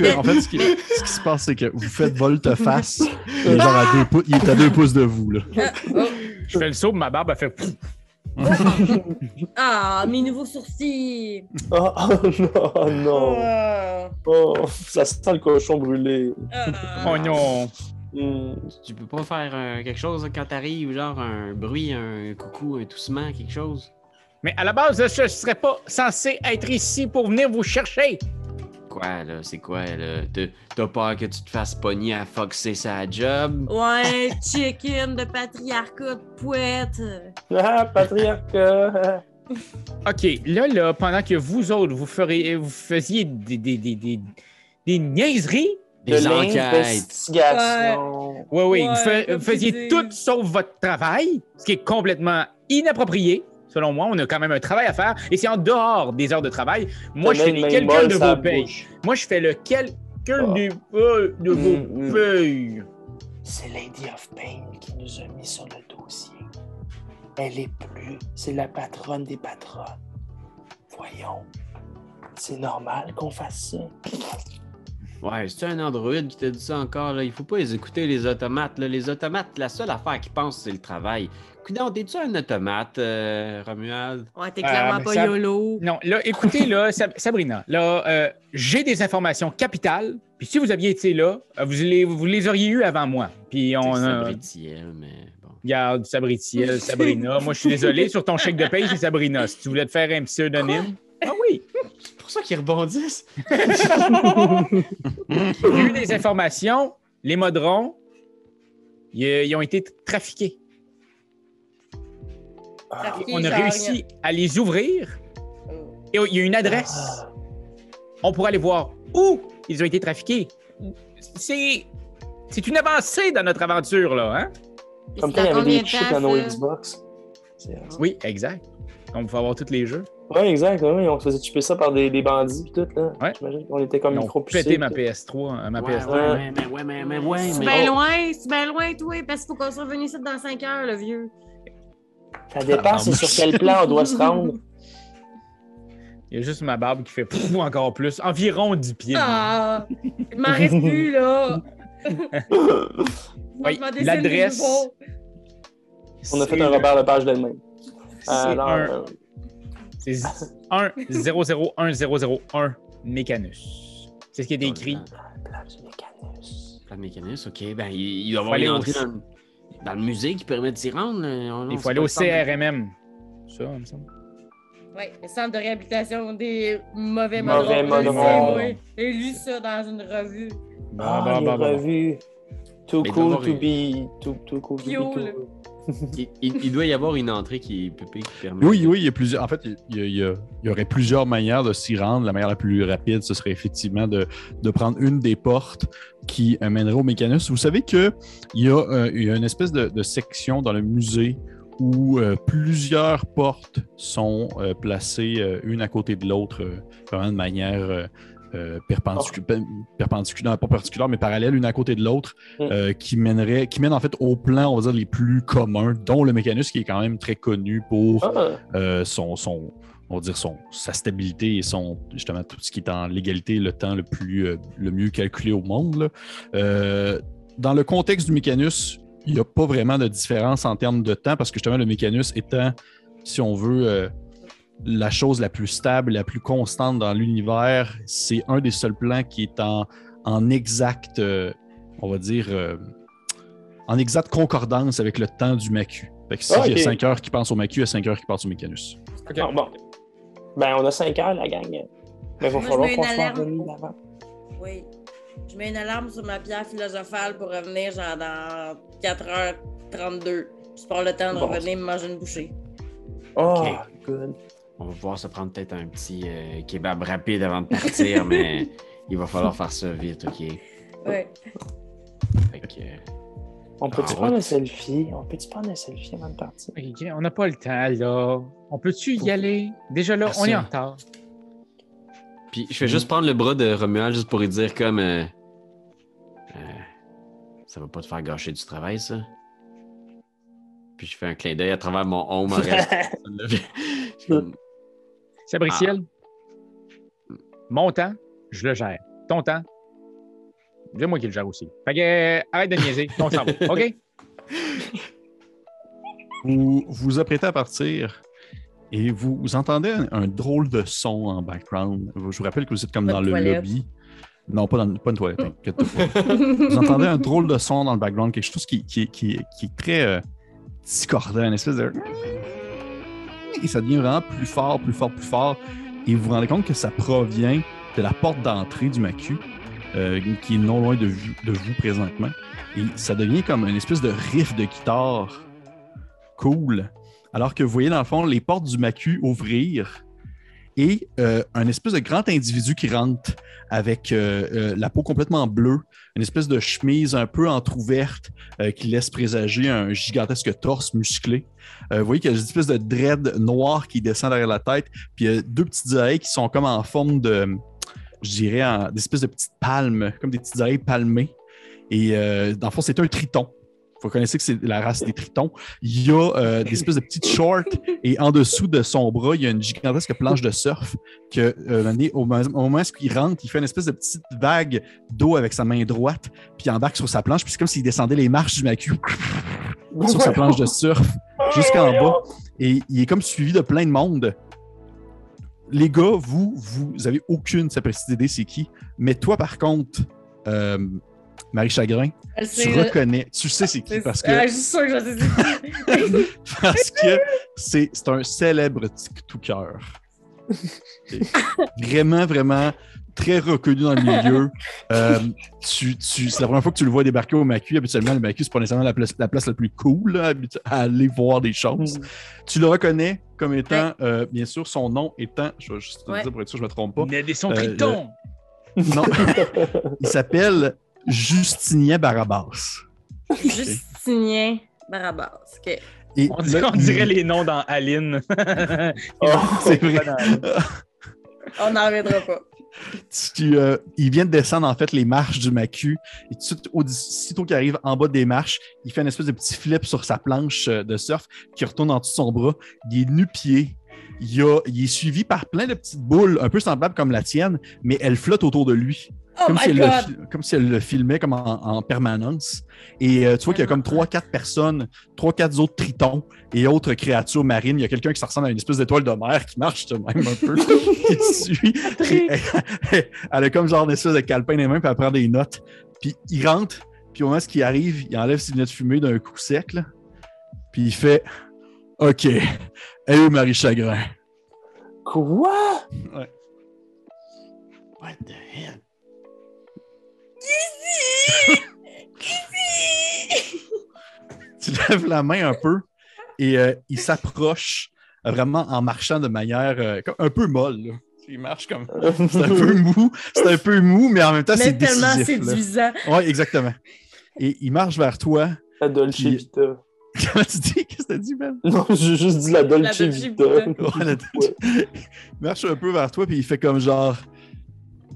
euh, en fait, ce qui, ce qui se passe, c'est que vous faites volte-face. Il est genre à deux, pou- il est à deux pouces de vous. Là. Je fais le saut, ma barbe a fait. pfff. Ah, mes nouveaux sourcils! oh, oh, non, non. Ah. Oh, ça sent le cochon brûlé. Oh non. Hmm. Tu peux pas faire euh, quelque chose quand t'arrives, genre un bruit, un coucou, un toussement, quelque chose? Mais à la base, je ne serais pas censé être ici pour venir vous chercher. Quoi, là? C'est quoi, là? T'as- peur que tu te fasses pogner à foxer sa job? Ouais, chicken de patriarcat de poète. Ah, patriarcat. OK, là, là, pendant que vous autres, vous, ferez, vous faisiez des, des, des, des, des niaiseries, de Les enquêtes. Oui, oui. Ouais, vous, fa- comme vous faisiez tout sauf votre travail, ce qui est complètement inapproprié. Selon moi, on a quand même un travail à faire et c'est en dehors des heures de travail. Moi, je fais les balle de vos payes. Moi, je fais le calcul Ah. payes de vos Mm, mm. payes. C'est Lady of Pain qui nous a mis sur le dossier. Elle est plus. C'est la patronne des patronnes. Voyons. C'est normal qu'on fasse ça. Ouais, c'est un Android qui t'a dit ça encore. Là. Il faut pas les écouter, les automates. Là. Les automates, la seule affaire qu'ils pensent, c'est le travail. Coudon, t'es-tu un automate, euh, Romuald? Ouais, t'es Ah, clairement pas ça- YOLO. Non, là, écoutez, là, Sab- Sabrina, là, euh, j'ai des informations capitales. Puis si vous aviez été là, euh, vous les, vous les auriez eues avant moi. Puis on. Sabritiel, mais bon. Regarde, Sabritiel, Sabrina. Moi, je suis désolé. Sur ton chèque de paye, c'est Sabrina. Si tu voulais te faire un pseudonyme. Ça qu'ils rebondissent. J'ai eu des informations. Les modrons, ils, ont été trafiqués. Trafiqués, On a réussi à les ouvrir. Et il y a une adresse. Ah. On pourra aller voir où ils ont été trafiqués. C'est. C'est une avancée dans notre aventure, là, hein? Comme quand il y dans avait des de chips dans nos? Xbox. Oui, exact. On peut avoir tous les jeux. Ouais, exact. Oui, on se faisait chipper ça par des, des bandits et tout. Là. Ouais. J'imagine qu'on était comme micro pété ma PS3, hein, ma Ouais, PS3. ouais, mais, mais, ouais, mais, mais, ouais, C'est mais- bien loin, c'est bien loin, toi, parce qu'il faut qu'on soit venu ici dans 5 heures, le vieux. Ça dépend, c'est sur quel plan on doit se rendre. Il y a juste ma barbe qui fait pouf, encore plus. Environ 10 pieds. Ah! Il m'en reste plus, là! Oui, Je m'en dessine l'adresse. On a fait un Robert Lepage d'elle-même. C'est Alors, un- euh, C'est 1 0 0 1 0 0 1 Mécanus. C'est ce qui est écrit. plan du Mécanus. Plan de mécanisme, ok. Ben, il, il doit avoir aller une entrée dans, le- dans le musée qui permet de s'y rendre. On- on Il faut aller au le. CRMM. Ça, il me semble. Oui, le centre de réhabilitation des mauvais Mauvais modrons. modrons. Oui, J'ai lu ça dans une revue. Bon, Ah, bon, les bon, bon. revues. Too Mais cool to be... Too, too cool to be. Il, il- il doit y avoir une entrée qui qui permet. Oui, oui, il y a plusieurs. En fait, il y, il aurait plusieurs manières de s'y rendre. La manière la plus rapide, ce serait effectivement de, de prendre une des portes qui mènerait au Mécanus. Vous savez qu'il y, a, euh, y a une espèce de, de section dans le musée où euh, plusieurs portes sont euh, placées une à côté de l'autre, vraiment de manière euh, perpendicu- pe- perpendiculaire, pas perpendiculaire, mais parallèle, une à côté de l'autre, Mm. euh, qui mènerait, qui mène en fait au plan, on va dire, les plus communs, dont le Mécanus, qui est quand même très connu pour Ah, euh, son, son, on va dire son, sa stabilité et son, justement, tout ce qui est en légalité, le temps le, plus, le mieux calculé au monde. dans le contexte du Mécanus, il n'y a pas vraiment de différence en termes de temps parce que justement, le Mécanus étant, si on veut, la chose la plus stable, la plus constante dans l'univers, c'est un des seuls plans qui est en, en exact, euh, on va dire, euh, en exacte concordance avec le temps du Macu. Fait que si Ah, il y ok. a 5 heures qui passent au Macu, il y a 5 heures qui passent au Mécanus. OK. ah, bon. Ben, on a 5 heures, la gang. Mais il va falloir mets qu'on une soit alarme. revenu d'avant. Oui. Je mets une alarme sur ma pierre philosophale pour revenir genre dans 4h32. Je prends le temps de Bon. revenir me manger une bouchée. Oh, Ok. good. On va pouvoir se prendre peut-être un petit euh, kebab rapide avant de partir, mais il va falloir faire ça vite, ok? Ouais. Fait que, On peut-tu prendre un selfie? On peut-tu prendre un selfie avant de partir? OK, on n'a pas le temps, là. On peut-tu y aller? Déjà là, on est en retard. Puis je vais juste prendre le bras de Romuald juste pour lui dire comme euh, euh, ça va pas te faire gâcher du travail, ça. Puis je fais un clin d'œil à travers mon home Sabriciel, mon temps, je le gère. Ton temps, c'est moi qui le gère aussi. Fait que, euh, arrête de niaiser, on s'en va, OK? Vous vous apprêtez à partir et vous, vous entendez un, un drôle de son en background. Je vous rappelle que vous êtes comme Pas dans le toilette. lobby. Non, pas, dans, pas une toilette. pas. vous entendez un drôle de son dans le background, quelque chose qui, qui, qui, qui est très euh, discordant, une espèce de. Et ça devient vraiment plus fort, plus fort, plus fort. Et vous vous rendez compte que ça provient de la porte d'entrée du Macu, euh, qui est non loin de, vous- de vous présentement. Et ça devient comme une espèce de riff de guitare cool. Alors que vous voyez dans le fond les portes du Macu ouvrir et euh, un espèce de grand individu qui rentre avec euh, euh, la peau complètement bleue, une espèce de chemise un peu entr'ouverte qui laisse présager un gigantesque torse musclé. Vous voyez qu'il y a une espèce de dread noir qui descend derrière la tête, puis il y a deux petites oreilles qui sont comme en forme de, je dirais, en- des espèces de petites palmes, comme des petites oreilles palmées. Et dans le fond, c'est un triton. Vous connaissez que c'est la race des tritons. Il y a euh, des espèces de petites shorts et en dessous de son bras, il y a une gigantesque planche de surf que, euh, au, moment- où il rentre, il fait une espèce de petite vague d'eau avec sa main droite, puis il embarque sur sa planche, puis c'est comme s'il descendait les marches du macu sur sa planche de surf jusqu'en bas. Et il est comme suivi de plein de monde. Les gars, vous, vous avez aucune saprécité d'idée c'est qui. Mais toi, par contre, euh, Marie Chagrin, tu là. reconnais, tu sais c'est qui parce Ah, que je suis sûre que je sais c'est qui. parce que c'est un célèbre TikToker. Vraiment, vraiment très reconnu dans le milieu. Euh, tu, tu- c'est la première fois que tu le vois débarquer au Macu. Habituellement, le Macu, c'est pas nécessairement la place la, place la plus cool là, à aller voir des choses. Tu le reconnais comme étant, euh, bien sûr, son nom étant, je vais juste te Ouais. dire pour être sûr que je me trompe pas. Ned et son Euh, triton. Non, il s'appelle Justinien Barabas. Justinien Barabas. OK. Et On dirait, là, on dirait les noms dans Aline. C'est vrai. On n'en reviendra pas. tu, euh, il vient de descendre en fait les marches du Macu et tout de suite, aussitôt qu'il arrive en bas des marches, il fait une espèce de petit flip sur sa planche euh, de surf qui retourne en dessous de son bras. Il est nu-pied. Il, a- il est suivi par plein de petites boules un peu semblables comme la tienne, mais elles flottent autour de lui. Oh comme, si elle le, God! fi- comme si elle le filmait comme en, en permanence. Et euh, tu vois qu'il y a comme trois, quatre personnes, trois, quatre autres tritons et autres créatures marines. Il y a quelqu'un qui se ressemble à une espèce d'étoile de mer qui marche de même un peu, qui suit. Et elle, elle a comme genre une espèce de calepin des mains, puis elle prend des notes. Puis il rentre, puis au moment où il arrive, il enlève ses lunettes fumées d'un coup sec, là. Puis il fait OK, elle est Marie Chagrin? Quoi? What the hell? Tu lèves la main un peu et euh, il s'approche vraiment en marchant de manière euh, un peu molle. là. Il marche comme. C'est un peu mou. C'est un peu mou, mais en même temps, c'est Mais tellement décisif. séduisant. Oui, exactement. Et il marche vers toi. La Dolce Puis- Vita. Comment tu dis? Qu'est-ce que t'as dit, Ben? Non, j'ai juste dit la Dolce, La Dolce Vita. Vita. Ouais, la- Il marche un peu vers toi, puis il fait comme genre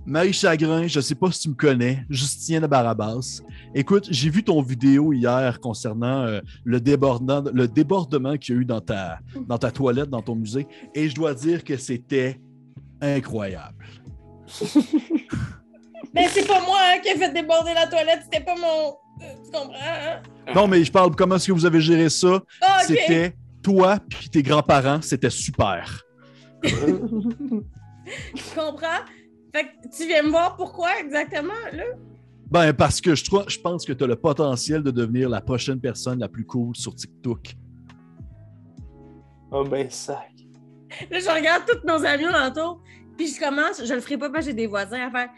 Marie Chagrin, je sais pas si tu me connais, Justien de Barabas. Écoute, j'ai vu ton vidéo hier concernant euh, le, débordement, le débordement qu'il y a eu dans ta, dans ta toilette, dans ton musée, et je dois dire que c'était incroyable. Mais c'est pas moi hein, qui ai fait déborder la toilette, c'était pas mon. euh, Tu comprends? Hein? Non, mais je parle comment est-ce que vous avez géré ça? Ah. C'était toi puis tes grands-parents, c'était super. Je comprends? Fait que tu viens me voir pourquoi exactement, là? Ben, parce que je, trouve, je pense que tu as le potentiel de devenir la prochaine personne la plus cool sur TikTok. Oh ben sac. Là, je regarde tous nos amis alentour, puis je commence, je le ferai pas parce que j'ai des voisins à faire.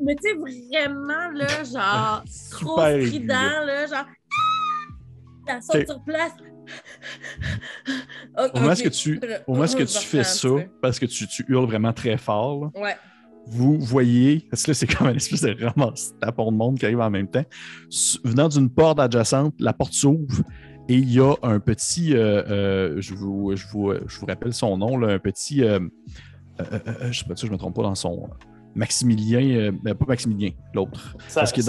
Mais tu sais, vraiment, là, genre, trop strident, là. genre. La saute sur place. Au moment où est-ce que tu, au moment que tu fais ça, parce que tu, tu hurles vraiment très fort, là, Ouais. vous voyez, parce que là, c'est comme une espèce de ramasse tapon de monde qui arrive en même temps. Venant d'une porte adjacente, la porte s'ouvre et il y a un petit, euh, euh, je, vous, je, vous, je vous rappelle son nom, là, un petit, euh, euh, euh, euh, je sais pas si je me trompe pas dans son, Maximilien, euh, ben, pas Maximilien, l'autre. Ça, Parce que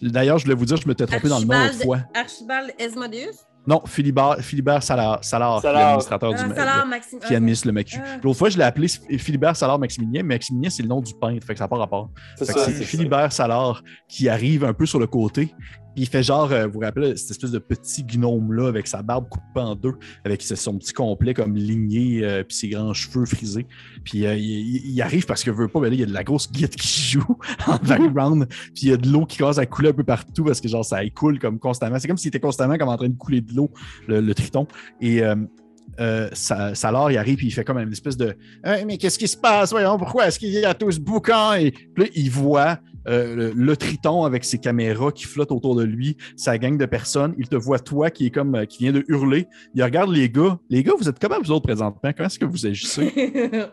d'ailleurs, je voulais vous dire, je m'étais trompé dans le nom Archibald- fois. Archibald Esmodius? Non, Philibert, Philibert Salard, Salard, qui est Salard. l'administrateur du Ah, Maxime. qui administre le MACU. Ah. L'autre fois, je l'ai appelé Philibert Salard Maximilien, mais Maximilien, c'est le nom du peintre, fait que ça n'a pas rapport. c'est. Philibert Salard qui arrive un peu sur le côté. Puis il fait genre, euh, vous vous rappelez, cette espèce de petit gnome-là avec sa barbe coupée en deux, avec son petit complet comme ligné, euh, puis ses grands cheveux frisés. Puis euh, il, arrive parce que veut pas, mais là, il y a de la grosse guite qui joue en background. puis il y a de l'eau qui commence à couler un peu partout parce que genre ça écoule comme constamment. C'est comme s'il était constamment comme en train de couler de l'eau, le, triton. Et euh, Sa- Salar, il arrive puis il fait comme une espèce de Hey, Mais qu'est-ce qui se passe? Voyons, pourquoi est-ce qu'il y a tout ce boucan? Et puis là, il voit euh, le, triton avec ses caméras qui flottent autour de lui, sa gang de personnes. Il te voit toi qui est comme euh, qui vient de hurler. Il regarde les gars. Les gars, vous êtes comment vous autres présentement? Comment est-ce que vous agissez?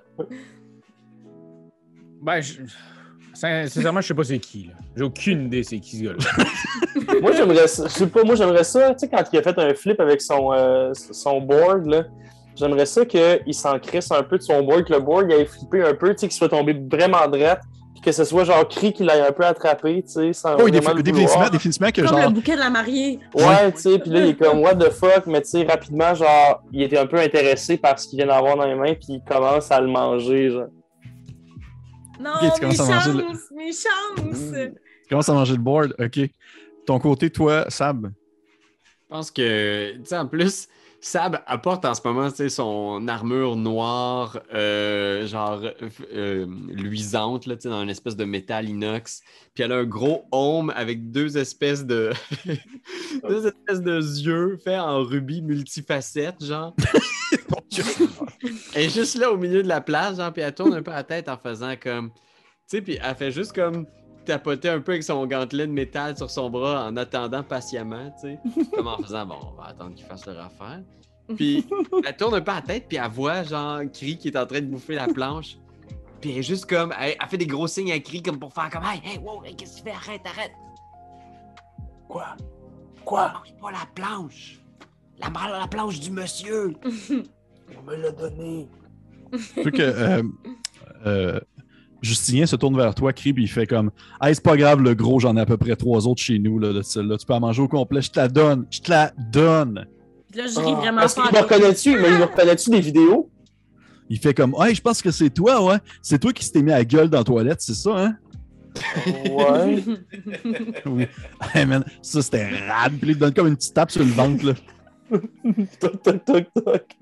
Ben, je... sincèrement, je sais pas c'est qui. là. J'ai aucune idée c'est qui ce gars-là. Moi, j'aimerais ça. Je sais pas, moi, j'aimerais ça. Tu sais, quand il a fait un flip avec son, euh, son board, là, j'aimerais ça qu'il s'en crisse un peu de son board, que le board il ait flippé un peu, tu sais, qu'il soit tombé vraiment droite, que ce soit genre cri qu'il ait un peu attrapé, tu sais, sans Oh, oui, vraiment défi- le définitivement, vouloir. définitivement que Comme genre. le bouquet de la mariée. Ouais, tu sais, puis là, il est comme, what the fuck, mais tu sais, rapidement, genre, il était un peu intéressé par ce qu'il vient d'avoir dans les mains, puis il commence à le manger, genre. Non, Ok, tu mes commences à manger le- chances, mes chances. Tu commences à manger le board. OK. Ton côté, toi, Sab? Je pense que, tu sais, en plus, Sab apporte en ce moment, tu sais, son armure noire, euh, genre euh, luisante, là, tu sais, dans une espèce de métal inox. Puis elle a un gros home avec deux espèces de... deux espèces de yeux faits en rubis multifacettes, genre. Elle est juste là au milieu de la place, genre, puis elle tourne un peu la tête en faisant comme... Tu sais, puis elle fait juste comme tapoter un peu avec son gantelet de métal sur son bras en attendant patiemment, tu sais. comme en faisant, bon, on va attendre qu'il fasse leur affaire. Puis elle tourne un peu la tête, puis elle voit, genre, Cri qui est en train de bouffer la planche. Puis elle est juste comme, elle, elle fait des gros signes à Cri comme pour faire comme, hey, hey, wow, hey, qu'est-ce que tu fais? Arrête, arrête. Quoi? Quoi? Mange pas la planche. La, la planche du monsieur. On me l'a donné. Vu que euh, euh, Justinien se tourne vers toi, crie, puis il fait comme Hey, c'est pas grave, le gros, j'en ai à peu près trois autres chez nous, là, de celle-là. Tu peux en manger au complet, je te la donne, je te la donne. Puis là, je ris vraiment Est-ce qu'il fort. me reconnaît-tu? Mais il me reconnaît-tu des vidéos? Il fait comme Hey, je pense que c'est toi, ouais. C'est toi qui s'était mis à la gueule dans la toilette, c'est ça, hein? Ouais. Oui. Hey, man, ça c'était rad. Puis il te donne comme une petite tape sur le ventre, là. Toc, toc, toc, toc.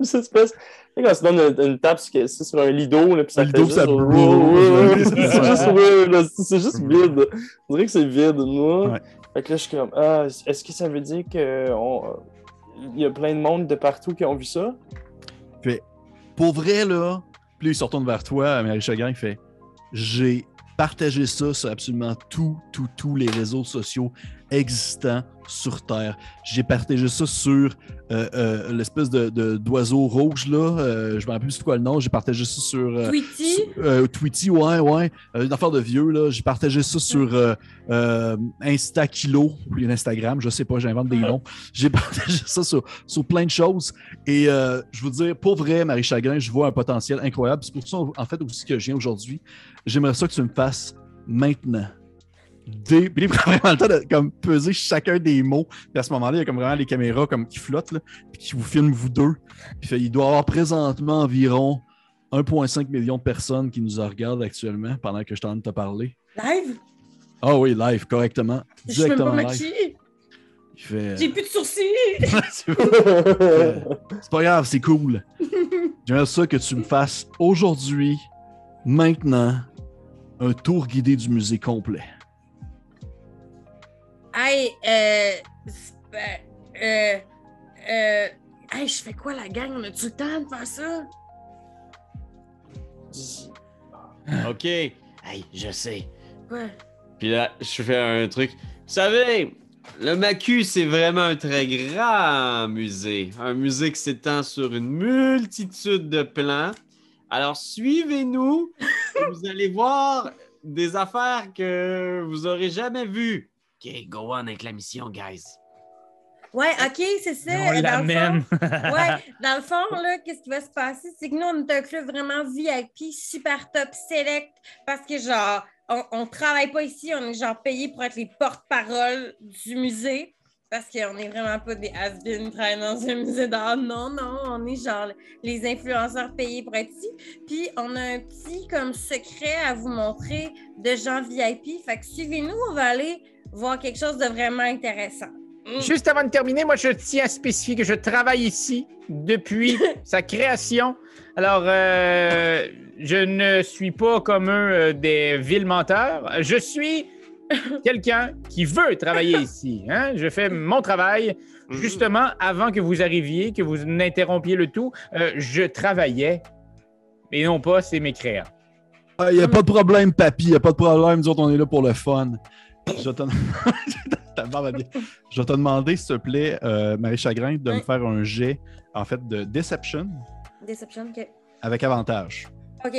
Espèce. Tu sais, quand tu donnes une, une tape c'est c'est sur un lido, là, puis ça fait lido, juste... ça ça. juste, c'est- c'est juste vide. On dirait que c'est vide, moi. Ouais. Fait que là, je suis comme, ah, est-ce que ça veut dire que on- il y a plein de monde de partout qui ont vu ça? Pour vrai, là, puis là, il se retourne vers toi, Marie Chagrin, il fait J'ai partagé ça sur absolument tous, tous, tous les réseaux sociaux existants sur Terre. J'ai partagé ça sur euh, euh, l'espèce de, d'oiseau rouge, là. Euh, je me rappelle plus quoi le nom. J'ai partagé ça sur. euh, Tweety? sur- Tweety, ouais, ouais. Une affaire de vieux, là. J'ai partagé ça sur euh, euh, Insta Kilo, ou Instagram, je sais pas, j'invente des noms. J'ai partagé ça sur, sur plein de choses. Et je vous dire, pour vrai, Marie Chagrin, je vois un potentiel incroyable. C'est pour ça, en fait, aussi que je viens aujourd'hui. J'aimerais ça que tu me fasses maintenant. Puis il prend vraiment le temps de comme, peser chacun des mots. Puis à ce moment-là, il y a comme vraiment les caméras comme, qui flottent, là, puis qui vous filment vous deux. Puis fait, il doit y avoir présentement environ 1,5 million de personnes qui nous regardent actuellement pendant que je t'en te parler. Live? Ah oui, live, correctement. Je suis même pas Directement maquillée. Il fait... J'ai plus de sourcils. C'est pas grave, c'est cool. J'aimerais ça que tu me fasses aujourd'hui, maintenant, un tour guidé du musée complet. Hey, euh. ben, Euh. Euh. Hey, je fais quoi la gang? On a-tu le temps de faire ça? OK. Hey, je sais. Quoi? Puis là, je fais un truc. Vous savez, le Macu, c'est vraiment un très grand musée. Un musée qui s'étend sur une multitude de plans. Alors, suivez-nous. et vous allez voir des affaires que vous aurez jamais vues. OK, go on avec la mission, guys. Ouais, ok, c'est ça. On Dans le l'amène. fond- Ouais, dans le fond, là, qu'est-ce qui va se passer? C'est que nous, on est un club vraiment VIP, super top select, parce que, genre, on, on travaille pas ici, on est, genre, payé pour être les porte-parole du musée, parce qu'on est vraiment pas des has-been travaillant dans un musée d'art. Non, non, on est, genre, les influenceurs payés pour être ici. Puis, on a un petit, comme, secret à vous montrer de gens VIP. Fait que suivez-nous, on va aller voir quelque chose de vraiment intéressant. Mm. Juste avant de terminer, moi, je tiens à spécifier que je travaille ici depuis sa création. Alors, euh, je ne suis pas comme eux euh, des villes menteurs. Je suis quelqu'un qui veut travailler ici. hein. Je fais mon travail. Justement, avant que vous arriviez, que vous n'interrompiez le tout, euh, je travaillais. Et non pas, c'est mes créants. Ah, y a pas de problème, papy, y a pas de problème. Nous autres, on est là pour le fun. Je vais te, Ta barbe a bien- Je vais te demander, s'il te plaît, euh, Marie Chagrin, de me faire un jet, en fait, de Deception Deception, ok. avec avantage. Ok.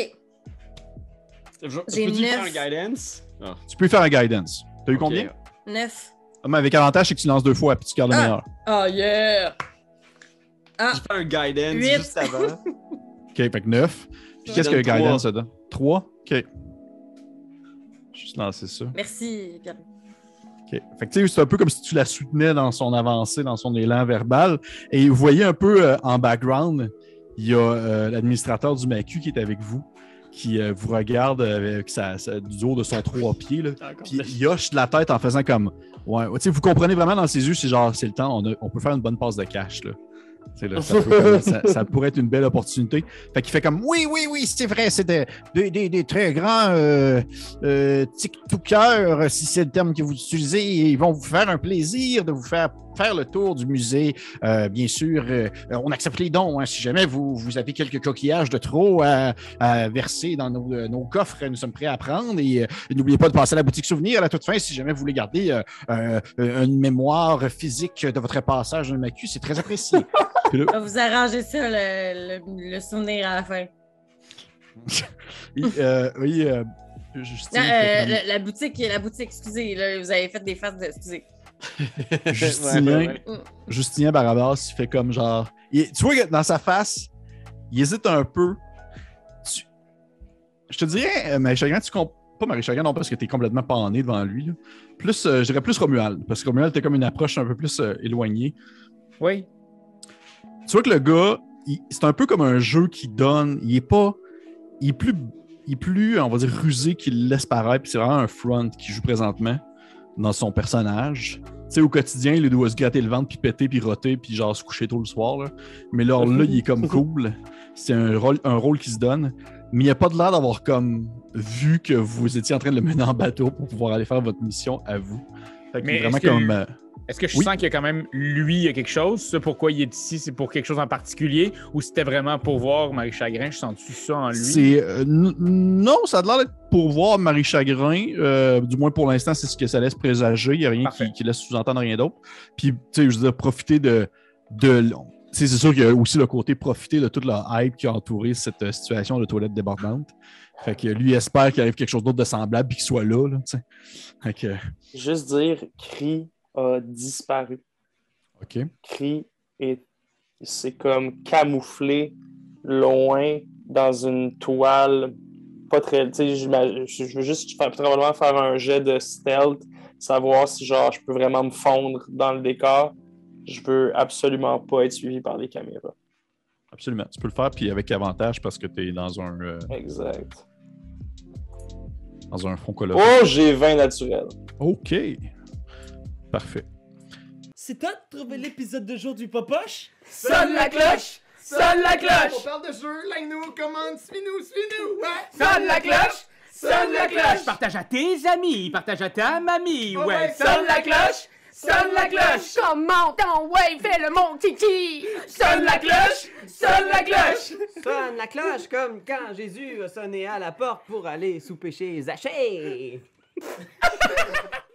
Je- faire un guidance? Ah, Tu peux faire un guidance. T'as eu combien? Neuf. Ah, mais avec avantage, c'est que tu lances deux fois puis tu gardes le Ah. meilleur. Oh yeah! Ah, J'ai fait un guidance juste avant. OK, fait que 9. Puis qu'est-ce que le guidance trois. ça donne? 3? OK. Juste lancer ça. merci, Pierre. OK. Fait que c'est un peu comme si tu la soutenais dans son avancée, dans son élan verbal. Et vous voyez un peu euh, en background, il y a euh, l'administrateur du MACU qui est avec vous, qui euh, vous regarde avec sa, sa- du haut de son trois pieds. Là. Puis il hoche la tête en faisant comme. Ouais, tu sais, vous comprenez vraiment dans ses yeux, c'est genre, c'est le temps, on, a- on peut faire une bonne passe de cash. Là. Là, ça, peut comme- ça- ça pourrait être une belle opportunité. Fait qu'il fait comme Oui, oui, oui, c'est vrai, c'est des, des- des- des très grands euh, euh, TikTokers, si c'est le terme que vous utilisez. Ils vont vous faire un plaisir de vous faire faire le tour du musée. Euh, bien sûr, euh, on accepte les dons. hein. si jamais vous, vous avez quelques coquillages de trop à, à verser dans nos, euh, nos coffres, nous sommes prêts à prendre. Et n'oubliez pas de passer à la boutique souvenir à la toute fin si jamais vous voulez garder euh, euh, une mémoire physique de votre passage dans le MACU. C'est très apprécié. Là, On va vous arranger ça, le, le- le souvenir à la fin. euh, oui, euh, euh, la, la boutique, la boutique, excusez, là, vous avez fait des faces de. Excusez. Justinien, Ouais, ouais, ouais. Justinien Barabas, il fait comme genre. il- tu vois que dans sa face, il hésite un peu. Tu- Je te dirais, euh, Marie Chagrin, tu comp... Pas Marie Chagrin, non, parce que tu es complètement pané devant lui. là. Plus, euh, je dirais plus Romuald, parce que Romuald, t'es comme une approche un peu plus euh, éloignée. Oui. Tu vois que le gars, c'est un peu comme un jeu qui donne. Il est pas. Il est plus, il est plus on va dire, rusé qu'il le laisse paraître. Puis c'est vraiment un front qui joue présentement dans son personnage. Tu sais, au quotidien, il doit se gratter le ventre, puis péter, puis roter, puis genre se coucher tôt le soir. là. Mais là, là, il est comme cool. C'est un rôle, un rôle qui se donne. Mais il n'y a pas de l'air d'avoir comme vu que vous étiez en train de le mener en bateau pour pouvoir aller faire votre mission à vous. Fait qu'il Mais est vraiment que- comme. euh, Est-ce que je Oui. sens qu'il y a quand même, lui, il y a quelque chose? Ça, pourquoi il est ici, c'est pour quelque chose en particulier? Ou c'était vraiment pour voir Marie Chagrin? Je sens-tu ça en lui? C'est euh, non, ça a l'air d'être pour voir Marie Chagrin. euh, du moins pour l'instant, c'est ce que ça laisse présager. Il n'y a rien qui, qui laisse sous-entendre rien d'autre. Puis, tu sais, je veux dire, profiter de. c'est sûr qu'il y a aussi le côté profiter de toute la hype qui a entouré cette euh, situation de toilette débordante. Fait que lui espère qu'il arrive quelque chose d'autre de semblable et qu'il soit là. fait que, Juste dire, Cri a disparu. OK. Cri est. C'est comme camouflé loin dans une toile. Pas très. Tu sais, j'imagine- je veux juste faire, probablement faire un jet de stealth, savoir si genre je peux vraiment me fondre dans le décor. Je veux absolument pas être suivi par les caméras. Absolument. Tu peux le faire, puis avec avantage parce que tu es dans un, euh, Exact. dans un front coloré. Oh, j'ai 20 naturel. OK. Parfait. C'est toi de trouver l'épisode de jour du Popoche? Sonne la cloche! Sonne la On cloche! parle de jeu, like-nous, commande, suis-nous, suis-nous, ouais! Sonne la cloche! Sonne la cloche! Partage à tes amis, partage à ta mamie, Ouais, ouais. Sonne la cloche! Sonne la cloche! Comment ton ouais, fais le mon titi! Sonne la cloche! Sonne la cloche! Sonne la cloche comme quand Jésus a sonné à la porte pour aller souper chez Zachée.